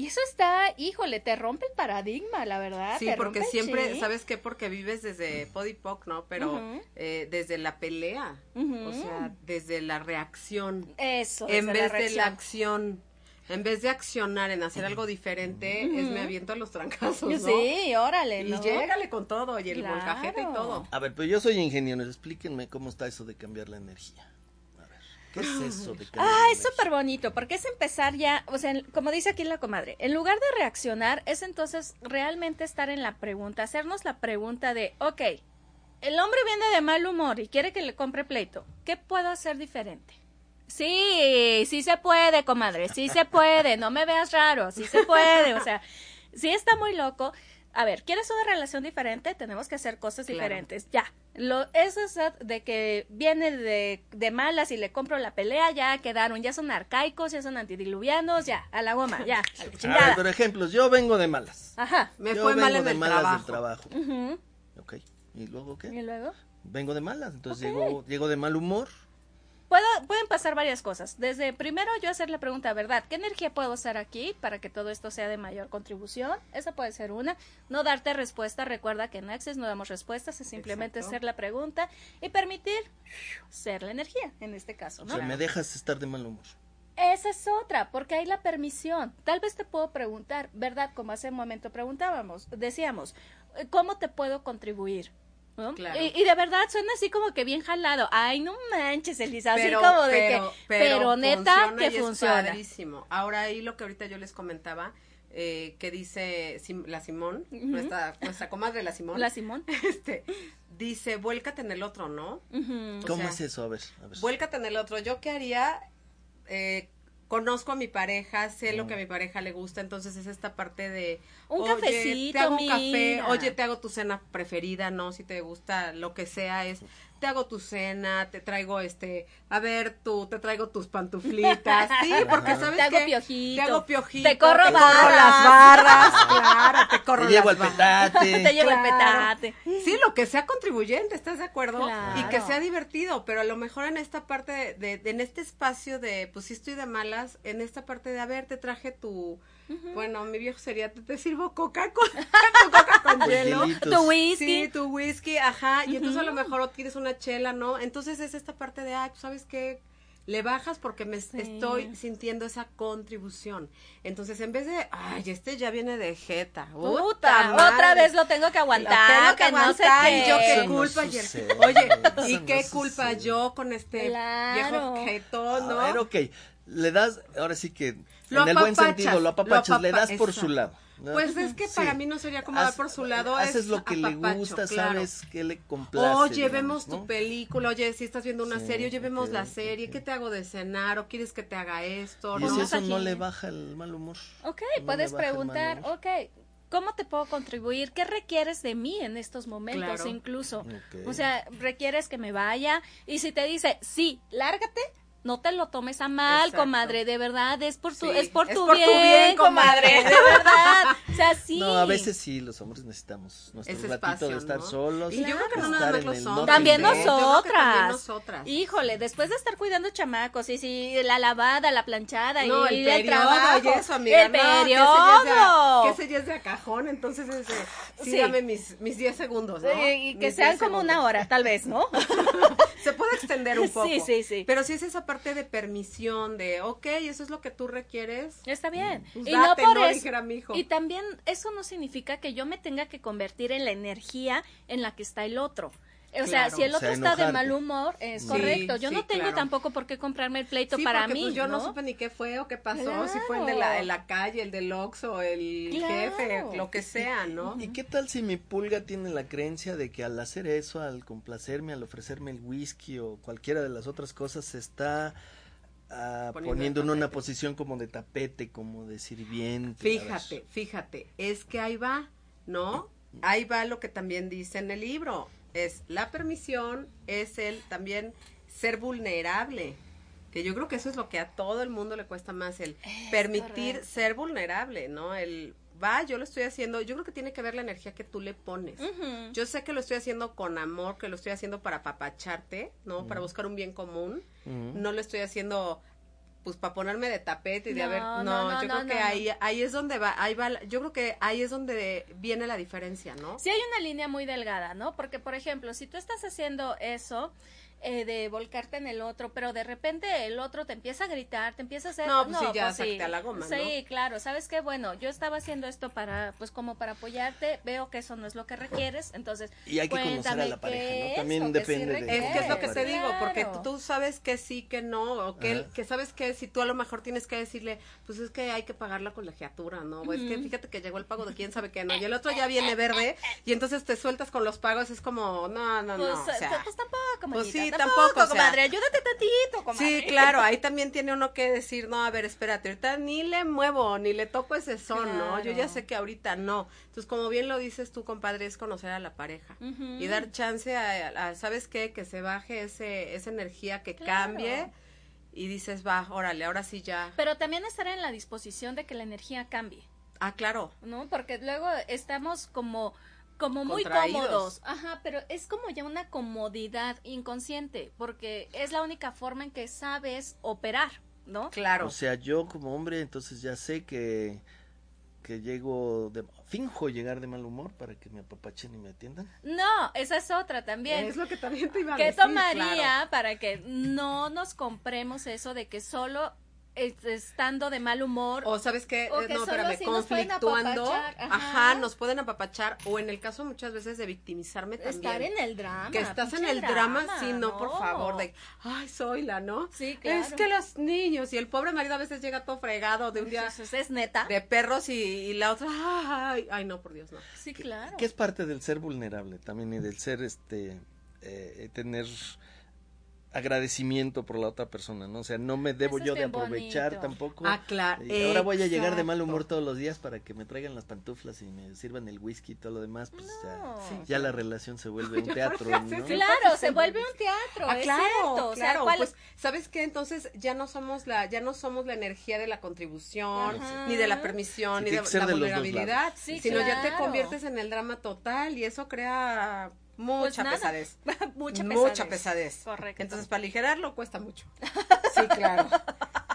Y eso está, híjole, te rompe el paradigma, la verdad. Sí, te porque siempre. ¿sabes qué? Porque vives desde Podipoc, ¿no? Pero eh, desde la pelea, o sea, desde la reacción, Eso, en desde vez la de la acción. En vez de accionar en hacer algo diferente, es me aviento a los trancazos, ¿no? Sí, órale, Y ¿no? llégale con todo, y el Claro. molcajete y todo. A ver, pero yo soy ingeniero, explíquenme cómo está eso de cambiar la energía. ¿Qué es eso de Ah, es súper bonito, porque es empezar ya, o sea, como dice aquí la comadre, en lugar de reaccionar, es entonces realmente estar en la pregunta, hacernos la pregunta de, ok, el hombre viene de mal humor y quiere que le compre pleito, ¿qué puedo hacer diferente? Sí, sí se puede, comadre, sí se puede, no me veas raro, sí se puede, o sea, sí está muy loco. A ver, ¿quieres una relación diferente? Tenemos que hacer cosas Claro. diferentes. Ya. Lo, eso es de que viene de, de malas y le compro la pelea, ya quedaron, ya son arcaicos, ya son antidiluvianos, ya, a la goma, ya, a la A ver, por ejemplo, yo vengo de malas. Ajá. Me yo fue mal vengo en de el malas trabajo. del trabajo. Ujú. Ok. ¿Y luego qué? ¿Y luego? Vengo de malas, entonces llego, llego de mal humor. Puedo, pueden pasar varias cosas. Desde primero yo hacer la pregunta, ¿verdad? ¿Qué energía puedo usar aquí para que todo esto sea de mayor contribución? Esa puede ser una. No darte respuesta. Recuerda que en Access no damos respuestas, es simplemente Exacto. hacer la pregunta y permitir ser la energía, en este caso, O ¿no? sea, me dejas estar de mal humor. Esa es otra, porque hay la permisión. Tal vez te puedo preguntar, ¿verdad? Como hace un momento preguntábamos, decíamos, ¿cómo te puedo contribuir? ¿No? Claro. Y, y de verdad suena así como que bien jalado. Ay, no manches, Elisa, así Pero, como de pero, que, pero, neta funciona que y es funciona. padrísimo. Ahora ahí lo que ahorita yo les comentaba, eh, que dice Sim- la Simón, nuestra, nuestra comadre la Simón, La Simón. este, dice, vuélcate en el otro, ¿no? ¿Cómo sea, es eso? A ver, a ver. Vuélcate en el otro. ¿Yo qué haría? Eh, conozco a mi pareja, sé lo Mm. que a mi pareja le gusta, entonces es esta parte de Un oye, cafecito, te hago un café, mira. oye, te hago tu cena preferida, ¿no? Si te gusta lo que sea, es te hago tu cena, te traigo este, a ver, tú, te traigo tus pantuflitas, sí, porque sabes Te hago qué? piojito. te hago piojito, Te corro te barras. las barras, claro, te corro Te llevo las el barras. petate. Te llevo el petate. Sí, lo que sea contribuyente, ¿estás de acuerdo? Claro. Y que sea divertido, pero a lo mejor en esta parte de, de- de- en este espacio de, pues sí estoy de malas, en esta parte de, a ver, te traje tu, bueno, mi viejo sería, te, te sirvo coca con, tu coca con Tus hielo. Tu whisky. Sí, tu whisky, ajá, y entonces a lo mejor o quieres una chela, ¿no? Entonces es esta parte de, ay, pues, ¿sabes qué? Le bajas porque me Sí. estoy sintiendo esa contribución. Entonces, en vez de, ay, este ya viene de jeta. Puta, madre". otra vez lo tengo que aguantar, Lo tengo que que no sé aguantar, qué. y yo qué Eso no culpa. el- sucede. oye, ¿y no qué culpa sucede. yo con este Claro. viejo jetón, no? A ver, ok. Le das, ahora sí que, Lo en el buen sentido, lo apapachas, lo le das por su lado. ¿no? Pues es que para mí no sería como dar por su lado. Haces es lo que le gusta, claro. sabes que le complace. Oye, vemos ¿no? tu película, oye, si estás viendo una Sí, serie, oye, vemos la serie. ¿qué te hago de cenar? ¿O quieres que te haga esto? Y ¿no? si eso no le baja el mal humor. Ok, No puedes preguntar, ok, ¿cómo te puedo contribuir? ¿Qué requieres de mí en estos momentos Claro. incluso? Ok. O sea, requieres que me vaya y si te dice, sí, lárgate, no te lo tomes a mal, Exacto. comadre, de verdad, es por tu, Sí, es por es tu bien, comadre, de verdad. O sea, sí. No, a veces sí, los hombres necesitamos nuestro Ese ratito espacio, de estar ¿no? solos. Y yo creo que no nada más los hombres. no También ¿eh? Yo creo que nosotras. también nosotras. Híjole, después de estar cuidando chamacos, y sí, la lavada, la planchada, No, y el el, trabajo, y eso, amiga. el no, que ese ya es de periodo. Que ese ya es de a cajón, entonces ese, sí, Sí. dame mis, mis 10 segundos, ¿no? Sí, y que Mis sean 10 como una hora, tal vez, ¿no? Se puede extender un Sí, poco. sí, sí. Pero si es esa parte de permisión, de, ok, eso es lo que tú requieres. Está bien. Pues y date, no por ¿no? eso. Y también eso no significa que yo me tenga que convertir en la energía en la que está el otro. O sea, Claro. si el O sea, otro está de mal humor, es Sí, correcto. Yo sí, no tengo claro. tampoco por qué comprarme el pleito Sí, para porque, mí, pues, yo no. ¿no? supe ni qué fue o qué pasó, si fue el de la, en la calle, el del Oxxo, el Claro. jefe, lo que sea, ¿no? ¿Y qué tal si mi pulga tiene la creencia de que al hacer eso, al complacerme, al ofrecerme el whisky o cualquiera de las otras cosas, se está ah, Poniendo en una posición como de tapete, como de sirviente? Fíjate, fíjate, es que ahí va, ¿no? Ahí va lo que también dice en el libro, es la permisión, es el también ser vulnerable, que yo creo que eso es lo que a todo el mundo le cuesta más, el permitir correcto. ser vulnerable, ¿no? El, va, yo lo estoy haciendo, yo creo que tiene que ver la energía que tú le pones. Yo sé que lo estoy haciendo con amor, que lo estoy haciendo para papacharte, ¿no? Para buscar un bien común. No lo estoy haciendo pues para ponerme de tapete y de No, a ver, no, no, no, yo no, creo que ahí ahí es donde va, ahí va, yo creo que ahí es donde viene la diferencia, ¿no? Sí hay una línea muy delgada, ¿no? Porque, por ejemplo, si tú estás haciendo eso, eh, de volcarte en el otro, pero de repente el otro te empieza a gritar, te empieza a hacer... No, pues sí, ya salte a la goma, Sí, claro, ¿sabes qué? Bueno, yo estaba haciendo esto para, pues como para apoyarte, veo que eso no es lo que requieres, entonces... Y hay que conocer a cuéntame la pareja, ¿no? es También lo que sí depende de-. Es que es lo que te digo, porque Claro. tú sabes que sí, que no, o que, Ajá. que sabes que si tú a lo mejor tienes que decirle, pues es que hay que pagar la colegiatura, ¿no? O es que fíjate que llegó el pago de quién sabe qué, ¿no? Y el otro ya viene verde, y entonces te sueltas con los pagos, es como, no, no, Pues, no, o sea, pues tampoco, pues manita, sí, tampoco, tampoco, o sea, ayúdate tantito, comadre. Sí, claro, ahí también tiene uno que decir, no, a ver, espérate, ahorita ni le muevo, ni le toco ese son, ¿no? Yo ya sé que ahorita no. Entonces, como bien lo dices tú, compadre, es conocer a la pareja y dar chance a, a- ¿sabes qué? Que se baje ese, esa energía, que Claro. cambie y dices, va, órale, ahora sí ya. Pero también estar en la disposición de que la energía cambie. Ah, claro. ¿no? Porque luego estamos como como muy cómodos. Ajá, pero es como ya una comodidad inconsciente, porque es la única forma en que sabes operar, ¿no? Claro. O sea, yo como hombre, entonces ya sé que, que llego, de, finjo llegar de mal humor para que me apapachen y me atiendan. No, esa es otra también. Es lo que también te iba a ¿Qué decir, tomaría claro. para que no nos compremos eso de que solo estando de mal humor O sabes qué, O Eh, que no, espérame, conflictuando, ajá. ajá. nos pueden apapachar, o en el caso muchas veces de victimizarme también. estar en el drama? que estás en el drama, sí, no, por favor, de, ay, soy la, ¿no? Sí, claro. Es que los niños, y el pobre marido a veces llega todo fregado de un día Eso es neta. de perros y, y la otra, ay, ay, no, por Dios, no. Sí, claro. Que es parte del ser vulnerable también y del ser, este, eh, tener agradecimiento por la otra persona, ¿no? O sea, no me debo Eso yo de aprovechar bonito. tampoco. Ah, claro, Y ahora voy a llegar de mal humor todos los días para que me traigan las pantuflas y me sirvan el whisky y todo lo demás, pues ya, No. Sí, ya la relación se vuelve un teatro, ¿no? Claro, se vuelve un teatro, Ah, es claro, cierto. O sea, claro, ¿cuál- pues, ¿sabes qué? Entonces ya no somos la, ya no somos la energía de la contribución, Ajá. ni de la permisión, Sí, ni de la de los dos vulnerabilidad. Sí, sino ya te claro. conviertes en el drama total y eso crea mucha nada. pesadez. Mucha Mucha pesadez. pesadez. Correcto. Entonces, para aligerarlo cuesta mucho. Sí, claro.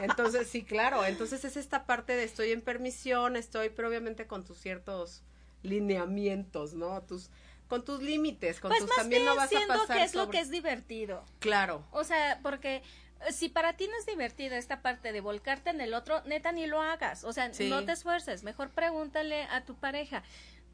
Entonces, sí, claro. Entonces es esta parte de estoy en permisión, estoy, pero obviamente con tus ciertos lineamientos, ¿no? Tus, con tus límites, con Pues tus más también bien no vas a pasar que es lo que es divertido. Claro. O sea, porque eh, si para ti no es divertida esta parte de volcarte en el otro, neta ni lo hagas. O sea, Sí. no te esfuerces. Mejor pregúntale a tu pareja.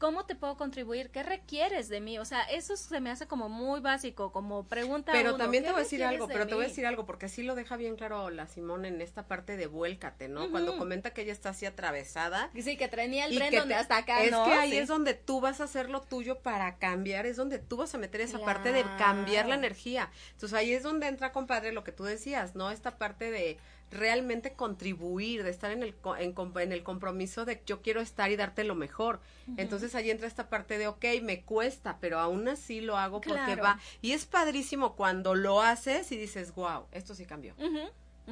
¿Cómo te puedo contribuir? ¿Qué requieres de mí? O sea, eso se me hace como muy básico, como pregunta Pero uno, también ¿qué te voy a decir algo, de pero te voy a decir algo, porque sí lo deja bien claro la Simón en esta parte de vuélcate, ¿no? Cuando comenta que ella está así atravesada. Sí, que traía el tren donde te- hasta acá, es ¿no? que ahí Sí. es donde tú vas a hacer lo tuyo para cambiar, es donde tú vas a meter esa parte de cambiar la energía. Entonces ahí es donde entra, compadre, lo que tú decías, ¿no? Esta parte de realmente contribuir, de estar en el, co- en, com- en el compromiso de yo quiero estar y darte lo mejor. Entonces ahí entra esta parte de, ok, me cuesta, pero aún así lo hago porque va. Y es padrísimo cuando lo haces y dices, wow, esto sí cambió.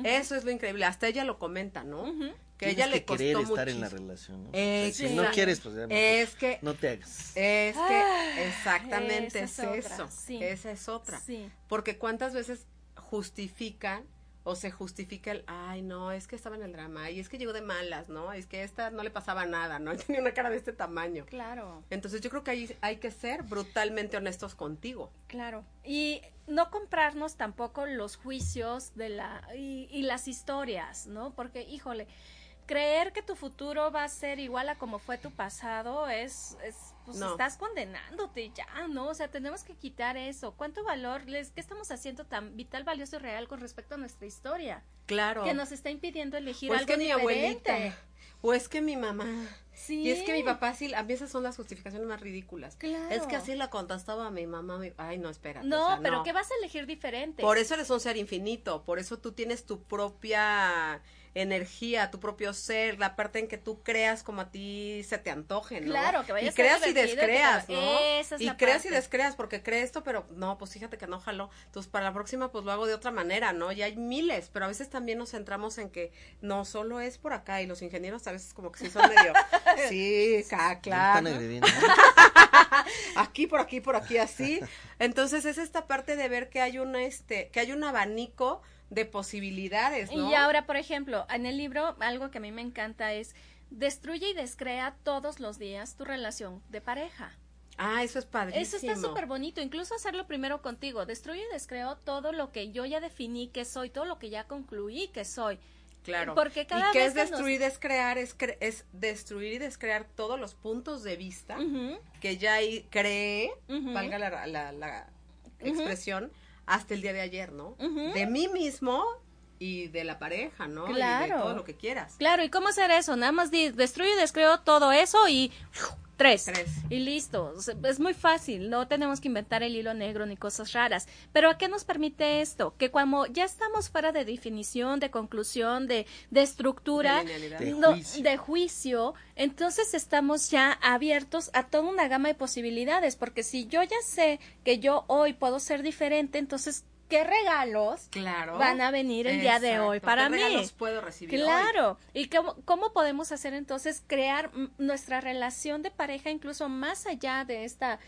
Eso es lo increíble. Hasta ella lo comenta, ¿no? Que Tienes ella le que costó querer muchísimo. estar en la relación, ¿no? Eh, sí. no quieres, pues ya Es que no te hagas. es que Ah, exactamente es, esa es otra, eso. sí. Esa es otra. Sí. Porque cuántas veces justifican o se justifica el, ay, no, es que estaba en el drama, y es que llegó de malas, ¿no? Es que esta no le pasaba nada, ¿no? Tenía una cara de este tamaño. Claro. Entonces yo creo que ahí hay que ser brutalmente honestos contigo. Claro. Y no comprarnos tampoco los juicios de la y, y las historias, ¿no? Porque, híjole, creer que tu futuro va a ser igual a como fue tu pasado es, es pues No. estás condenándote ya, ¿no? O sea, tenemos que quitar eso. ¿Cuánto valor, les, qué estamos haciendo tan vital, valioso y real con respecto a nuestra historia? Claro. Que nos está impidiendo elegir o es algo que mi abuelita, o es que mi mamá. Sí. Y es que mi papá sí, a mí esas son las justificaciones más ridículas. Claro. Es que así la contestaba a mi mamá. mi- Ay, no, espérate. No, o sea, pero no. ¿qué vas a elegir diferente? Por eso eres un ser infinito, por eso tú tienes tu propia energía, tu propio ser, la parte en que tú creas como a ti se te antoje, ¿no? Claro, que vaya y a ser creas y y descreas, ¿no? Esa es y la creas y descreas porque cree esto, pero no, pues fíjate que no jaló. Entonces, para la próxima pues lo hago de otra manera, ¿no? Ya hay miles, pero a veces también nos centramos en que no solo es por acá y los ingenieros a veces como que sí son medio sí, claro. aquí por aquí por aquí así entonces es esta parte de ver que hay una este que hay un abanico de posibilidades ¿no? Y ahora, por ejemplo, en el libro, algo que a mí me encanta es destruye y descrea todos los días tu relación de pareja. Ah, eso es padrísimo. Eso está súper bonito, incluso hacerlo primero contigo. Destruyo y descreo todo lo que yo ya definí que soy, todo lo que ya concluí que soy. Claro. Porque cada ¿Y qué vez es destruir y descrear? Es, cre- es destruir y descrear todos los puntos de vista que ya creé, Ujú. valga la, la- la Ujú. expresión, hasta el día de ayer, ¿no? De mí mismo y de la pareja, ¿no? Y de Claro. todo lo que quieras. Claro, ¿y cómo hacer eso? Nada más destruyo y descreo todo eso y tres. Tres. Y listo. O sea, Es muy fácil, no tenemos que inventar el hilo negro ni cosas raras. Pero ¿a qué nos permite esto? Que cuando ya estamos fuera de definición, de conclusión, de, de estructura, De linealidad. De no- juicio. de juicio, entonces estamos ya abiertos a toda una gama de posibilidades. Porque si yo ya sé que yo hoy puedo ser diferente, entonces, ¿qué regalos Claro. van a venir el día de hoy para ¿Qué mí? regalos puedo recibir hoy? Claro. ¿Y cómo, cómo podemos hacer entonces crear nuestra relación de pareja incluso más allá de esta,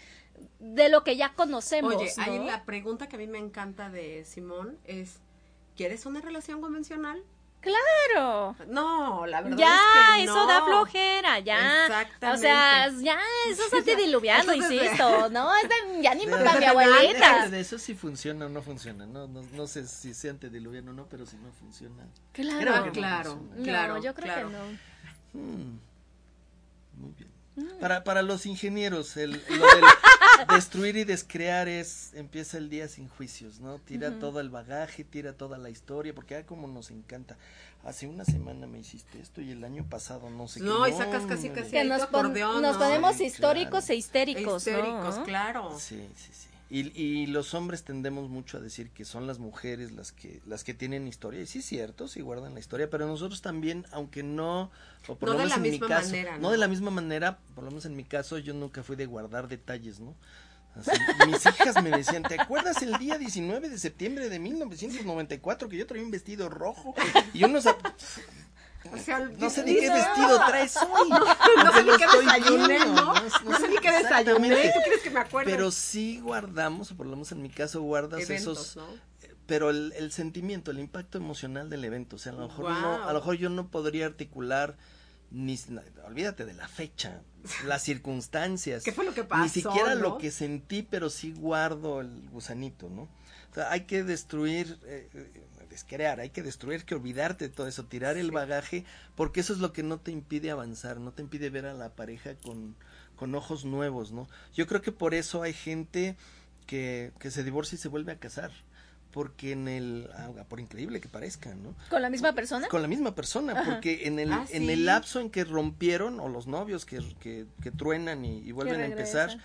de lo que ya conocemos? Oye, ahí ¿no? la pregunta que a mí me encanta de Simón es, ¿quieres una relación convencional? Claro. No, la verdad Ya, es que eso da flojera, ya. Exactamente. O sea, ya, eso es de- insisto, ¿no? Es de- ya ni para mi abuelita. De eso si funciona o no funciona, no, no, no sé si sea antediluviano o no, pero si no funciona. Claro. Creo que claro, No, claro, yo creo claro. que no. Hmm, Muy bien. Mm. Para, para los ingenieros, el, lo del destruir y descrear es, empieza el día sin juicios, ¿no? Tira todo el bagaje, tira toda la historia, porque ah, como nos encanta. Hace una semana me hiciste esto y el año pasado no sé No, qué. y sacas casi, casi Que nos, pon- nos ¿no? ponemos Sí, históricos claro. e histéricos, ¿no? Histéricos, claro. Sí, sí, sí. Y, y los hombres tendemos mucho a decir que son las mujeres las que las que tienen historia y sí es cierto, sí guardan la historia, pero nosotros también, aunque no o por No lo de menos la en mi misma caso, manera, no ¿no? de la misma manera, por lo menos en mi caso yo nunca fui de guardar detalles, ¿no? Así, mis hijas me decían, ¿te acuerdas el día 19 de septiembre de 1994 que yo traía un vestido rojo y unos O sea, no sé ni qué vestido traes hoy. No, sé ni qué desayuné, viendo, ¿no? no- No sé ni qué desayuné. ¿Tú que me? Pero sí guardamos, o por lo menos en mi caso guardas Eventos, esos, ¿no? pero el, el sentimiento, el impacto emocional del evento, o sea, a lo mejor no, a lo mejor yo no podría articular ni olvídate de la fecha, las circunstancias, ¿Qué fue lo que pasó, ni siquiera lo que sentí, pero sí guardo el gusanito, ¿no? O sea, hay que destruir, eh, eh, descrear, hay que destruir, hay que olvidarte de todo eso, tirar el bagaje, porque eso es lo que no te impide avanzar, no te impide ver a la pareja con, con ojos nuevos, ¿no? Yo creo que por eso hay gente que, que se divorcia y se vuelve a casar, porque en el, ah, por increíble que parezca, ¿no? ¿Con la misma persona? Con la misma persona, Ajá. porque en el, Ah, en el lapso en que rompieron, o los novios que, que, que truenan y, y vuelven a empezar.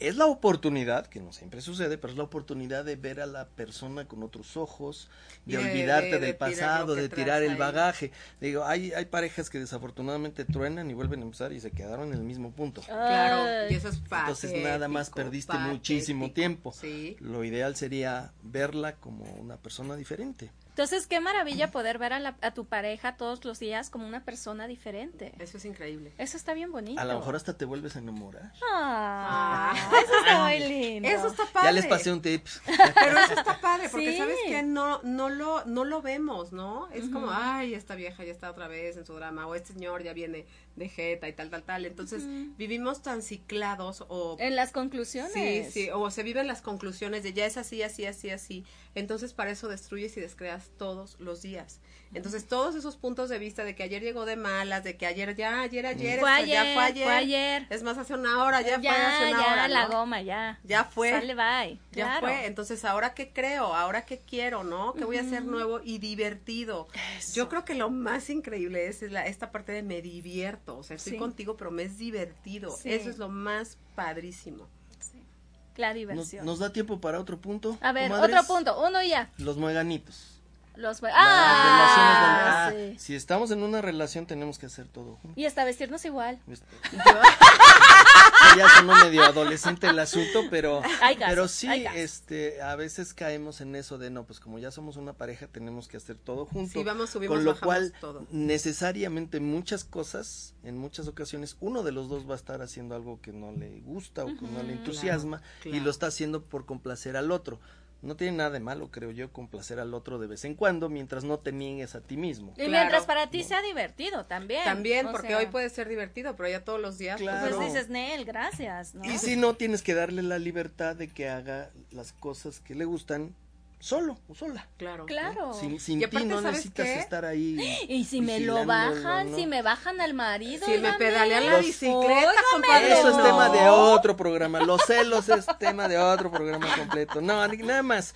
Es la oportunidad, que no siempre sucede, pero es la oportunidad de ver a la persona con otros ojos, de, olvidarte de- de del pasado, de tirar el ahí. bagaje. Digo, hay, hay parejas que desafortunadamente truenan y vuelven a empezar y se quedaron en el mismo punto. Claro, y eso es Entonces nada más patético, perdiste muchísimo patético. tiempo. Sí. Lo ideal sería verla como una persona diferente. Entonces, qué maravilla poder ver a, la- a tu pareja todos los días como una persona diferente. Eso es increíble. Eso está bien bonito. A lo mejor hasta te vuelves a enamorar. Ah, eso está muy lindo. Eso está padre. Ya les pasé un tip. Pero eso está padre, porque Sí. sabes que no, no lo, no lo vemos, ¿no? Es como, ay, esta vieja ya está otra vez en su drama, o este señor ya viene de jeta y tal, tal, tal. Entonces, vivimos tan ciclados o En las conclusiones. Sí, sí, o se viven las conclusiones de ya es así, así, así, así. Entonces, para eso destruyes y descreas todos los días. Entonces, todos esos puntos de vista de que ayer llegó de malas, de que ayer ya, ayer, ayer, Fue esto, ya ayer, fue ayer. fue ayer. Es más, hace una hora, ya, Ya, fue hace una ya, hora. la ¿no? goma, ya. Ya fue. Sale, bye. Ya Claro. fue, entonces ahora qué creo, ahora qué quiero, ¿no? ¿Qué voy a hacer nuevo y divertido? Yo creo que lo más increíble es la, esta parte de me divierto, o sea, estoy Sí. contigo, pero me es divertido. Sí. Eso es lo más padrísimo. La ¿Nos, diversión. nos da tiempo para otro punto? A ver, comadres? otro punto, uno ya. Los mueganitos. Los Ah, relaciones donde- ah, sí. Si estamos en una relación tenemos que hacer todo. Y hasta vestirnos igual. Este, ya sonó medio adolescente el asunto, pero, casos, pero sí, este, a veces caemos en eso de no, pues como ya somos una pareja tenemos que hacer todo juntos. Sí, vamos, subimos, con lo cual todo. necesariamente muchas cosas, en muchas ocasiones, uno de los dos va a estar haciendo algo que no le gusta o que no le entusiasma Claro, y lo está haciendo por complacer al otro. No tiene nada de malo, creo yo, complacer al otro de vez en cuando, mientras no te niegues a ti mismo. Y mientras para ti sea divertido también. También, O porque sea, hoy puede ser divertido, pero ya todos los días. pues, Claro. Pues dices, Nel, gracias, ¿no? Y si no, tienes que darle la libertad de que haga las cosas que le gustan solo o sola. Claro. Claro. Sin, sin ti no ¿sabes necesitas qué? estar ahí. Y si me lo bajan, ¿no? si me bajan al marido. Si me pedalean la Los- bicicleta, compadre. Eso es No. tema de otro programa. Los celos es tema de otro programa completo. No, nada más.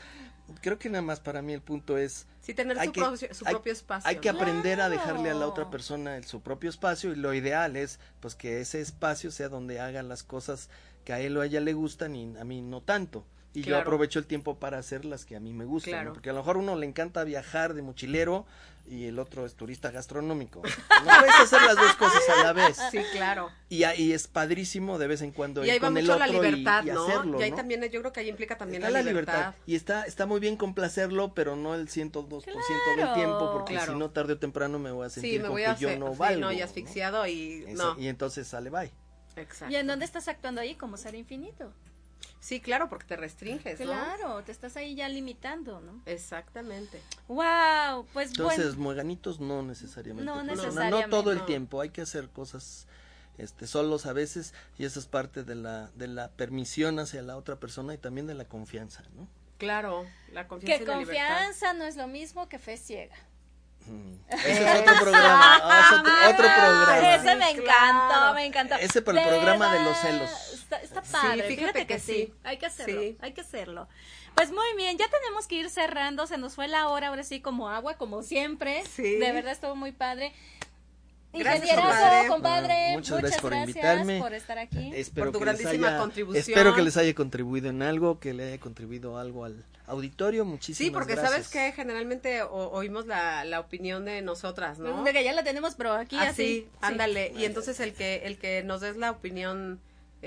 Creo que nada más para mí el punto es Sí, tener Hay su, que- propio, su hay- propio espacio. hay que aprender a dejarle a la otra persona el- su propio espacio y lo ideal es pues que ese espacio sea donde hagan las cosas que a él o a ella le gustan y a mí no tanto. Y yo aprovecho el tiempo para hacer las que a mí me gustan, ¿no? Porque a lo mejor uno le encanta viajar de mochilero y el otro es turista gastronómico. No puedes hacer las dos cosas a la vez. Sí, claro. Y ahí es padrísimo de vez en cuando Y ir ahí va con mucho la otro y- libertad, y, ¿no? hacerlo, y ahí ¿no? también, yo creo que ahí implica también Está la, la libertad. libertad. Y está, está muy bien complacerlo, pero no el 102% del Claro. tiempo, porque Claro. si no, tarde o temprano me voy a sentir Sí, me con voy que a yo hacer, no sí, valgo. no, y ¿no? asfixiado y no. Y entonces sale bye. Exacto. ¿Y en dónde estás actuando ahí como ser infinito? Sí, claro, porque te restringes, ¿no? Claro, te estás ahí ya limitando, ¿no? Exactamente. Wow, pues Entonces, bueno. mueganitos no necesariamente. No necesariamente, No todo el no. tiempo, hay que hacer cosas este solos a veces y eso es parte de la de la permisión hacia la otra persona y también de la confianza, ¿no? Claro, la confianza Que y la libertad. confianza no es lo mismo que fe ciega. Ese es otro programa, ah, es otro, otro programa. Ese me Sí, encantó, claro. me encantó. Ese para el programa de los celos. Está, está Sí, padre, fíjate fíjate, que, que sí. sí. Hay que hacerlo, Sí. hay que hacerlo. Pues muy bien, ya tenemos que ir cerrando, se nos fue la hora, ahora sí como agua, como siempre. Sí. De verdad estuvo muy padre. Gracias, Ingenierazo, compadre. muchas gracias por invitarme. por estar aquí. Espero Por tu que les grandísima haya- contribución. Espero que les haya contribuido en algo, que le haya contribuido algo al auditorio. Muchísimas Sí, porque gracias. sabes que generalmente o- oímos la, la opinión de nosotras, ¿no? De que ya la tenemos, pero aquí así. Así, sí. ándale. Y entonces el que el que nos des la opinión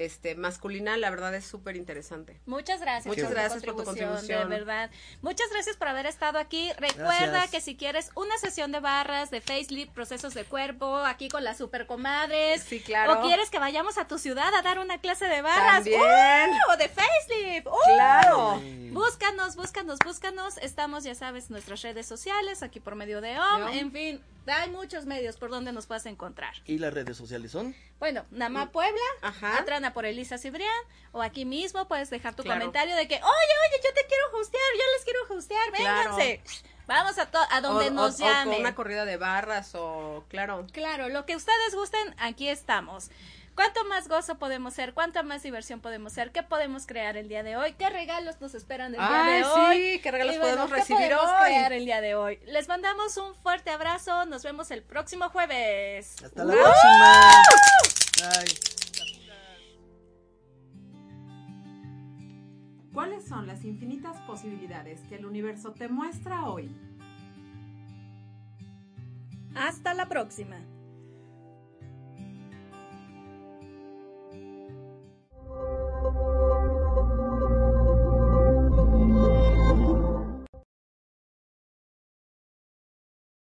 este masculina, la verdad es súper interesante. Muchas gracias. Muchas por gracias por tu contribución. De verdad. Muchas gracias por haber estado aquí. Recuerda Gracias. que si quieres una sesión de barras, de facelift, procesos de cuerpo, aquí con las super comadres. Sí, claro. O quieres que vayamos a tu ciudad a dar una clase de barras. También. ¡Uh! O de facelift. ¡Uh! Claro. Búscanos, búscanos, búscanos. Estamos, ya sabes, nuestras redes sociales, aquí por medio de OM. OM. En fin, hay muchos medios por donde nos puedas encontrar. ¿Y las redes sociales son? Bueno, Namá Puebla, Ajá. Atrana por Elisa Cibrián, o aquí mismo puedes dejar tu Claro. comentario de que, oye, oye, yo te quiero hostear, yo les quiero hostear, Claro. vénganse. Vamos a, to- a donde O- nos o- o con llamen. una corrida de barras o claro. Claro, lo que ustedes gusten, aquí estamos. ¿Cuánto más gozo podemos ser? ¿Cuánta más diversión podemos ser? ¿Qué podemos crear el día de hoy? ¿Qué regalos nos esperan el día Ay, de hoy? sí, ¿qué regalos Y bueno, podemos ¿qué recibir podemos hoy? crear el día de hoy? Les mandamos un fuerte abrazo. Nos vemos el próximo jueves. Hasta la próxima. Bye. ¿Cuáles son las infinitas posibilidades que el universo te muestra hoy? Hasta la próxima.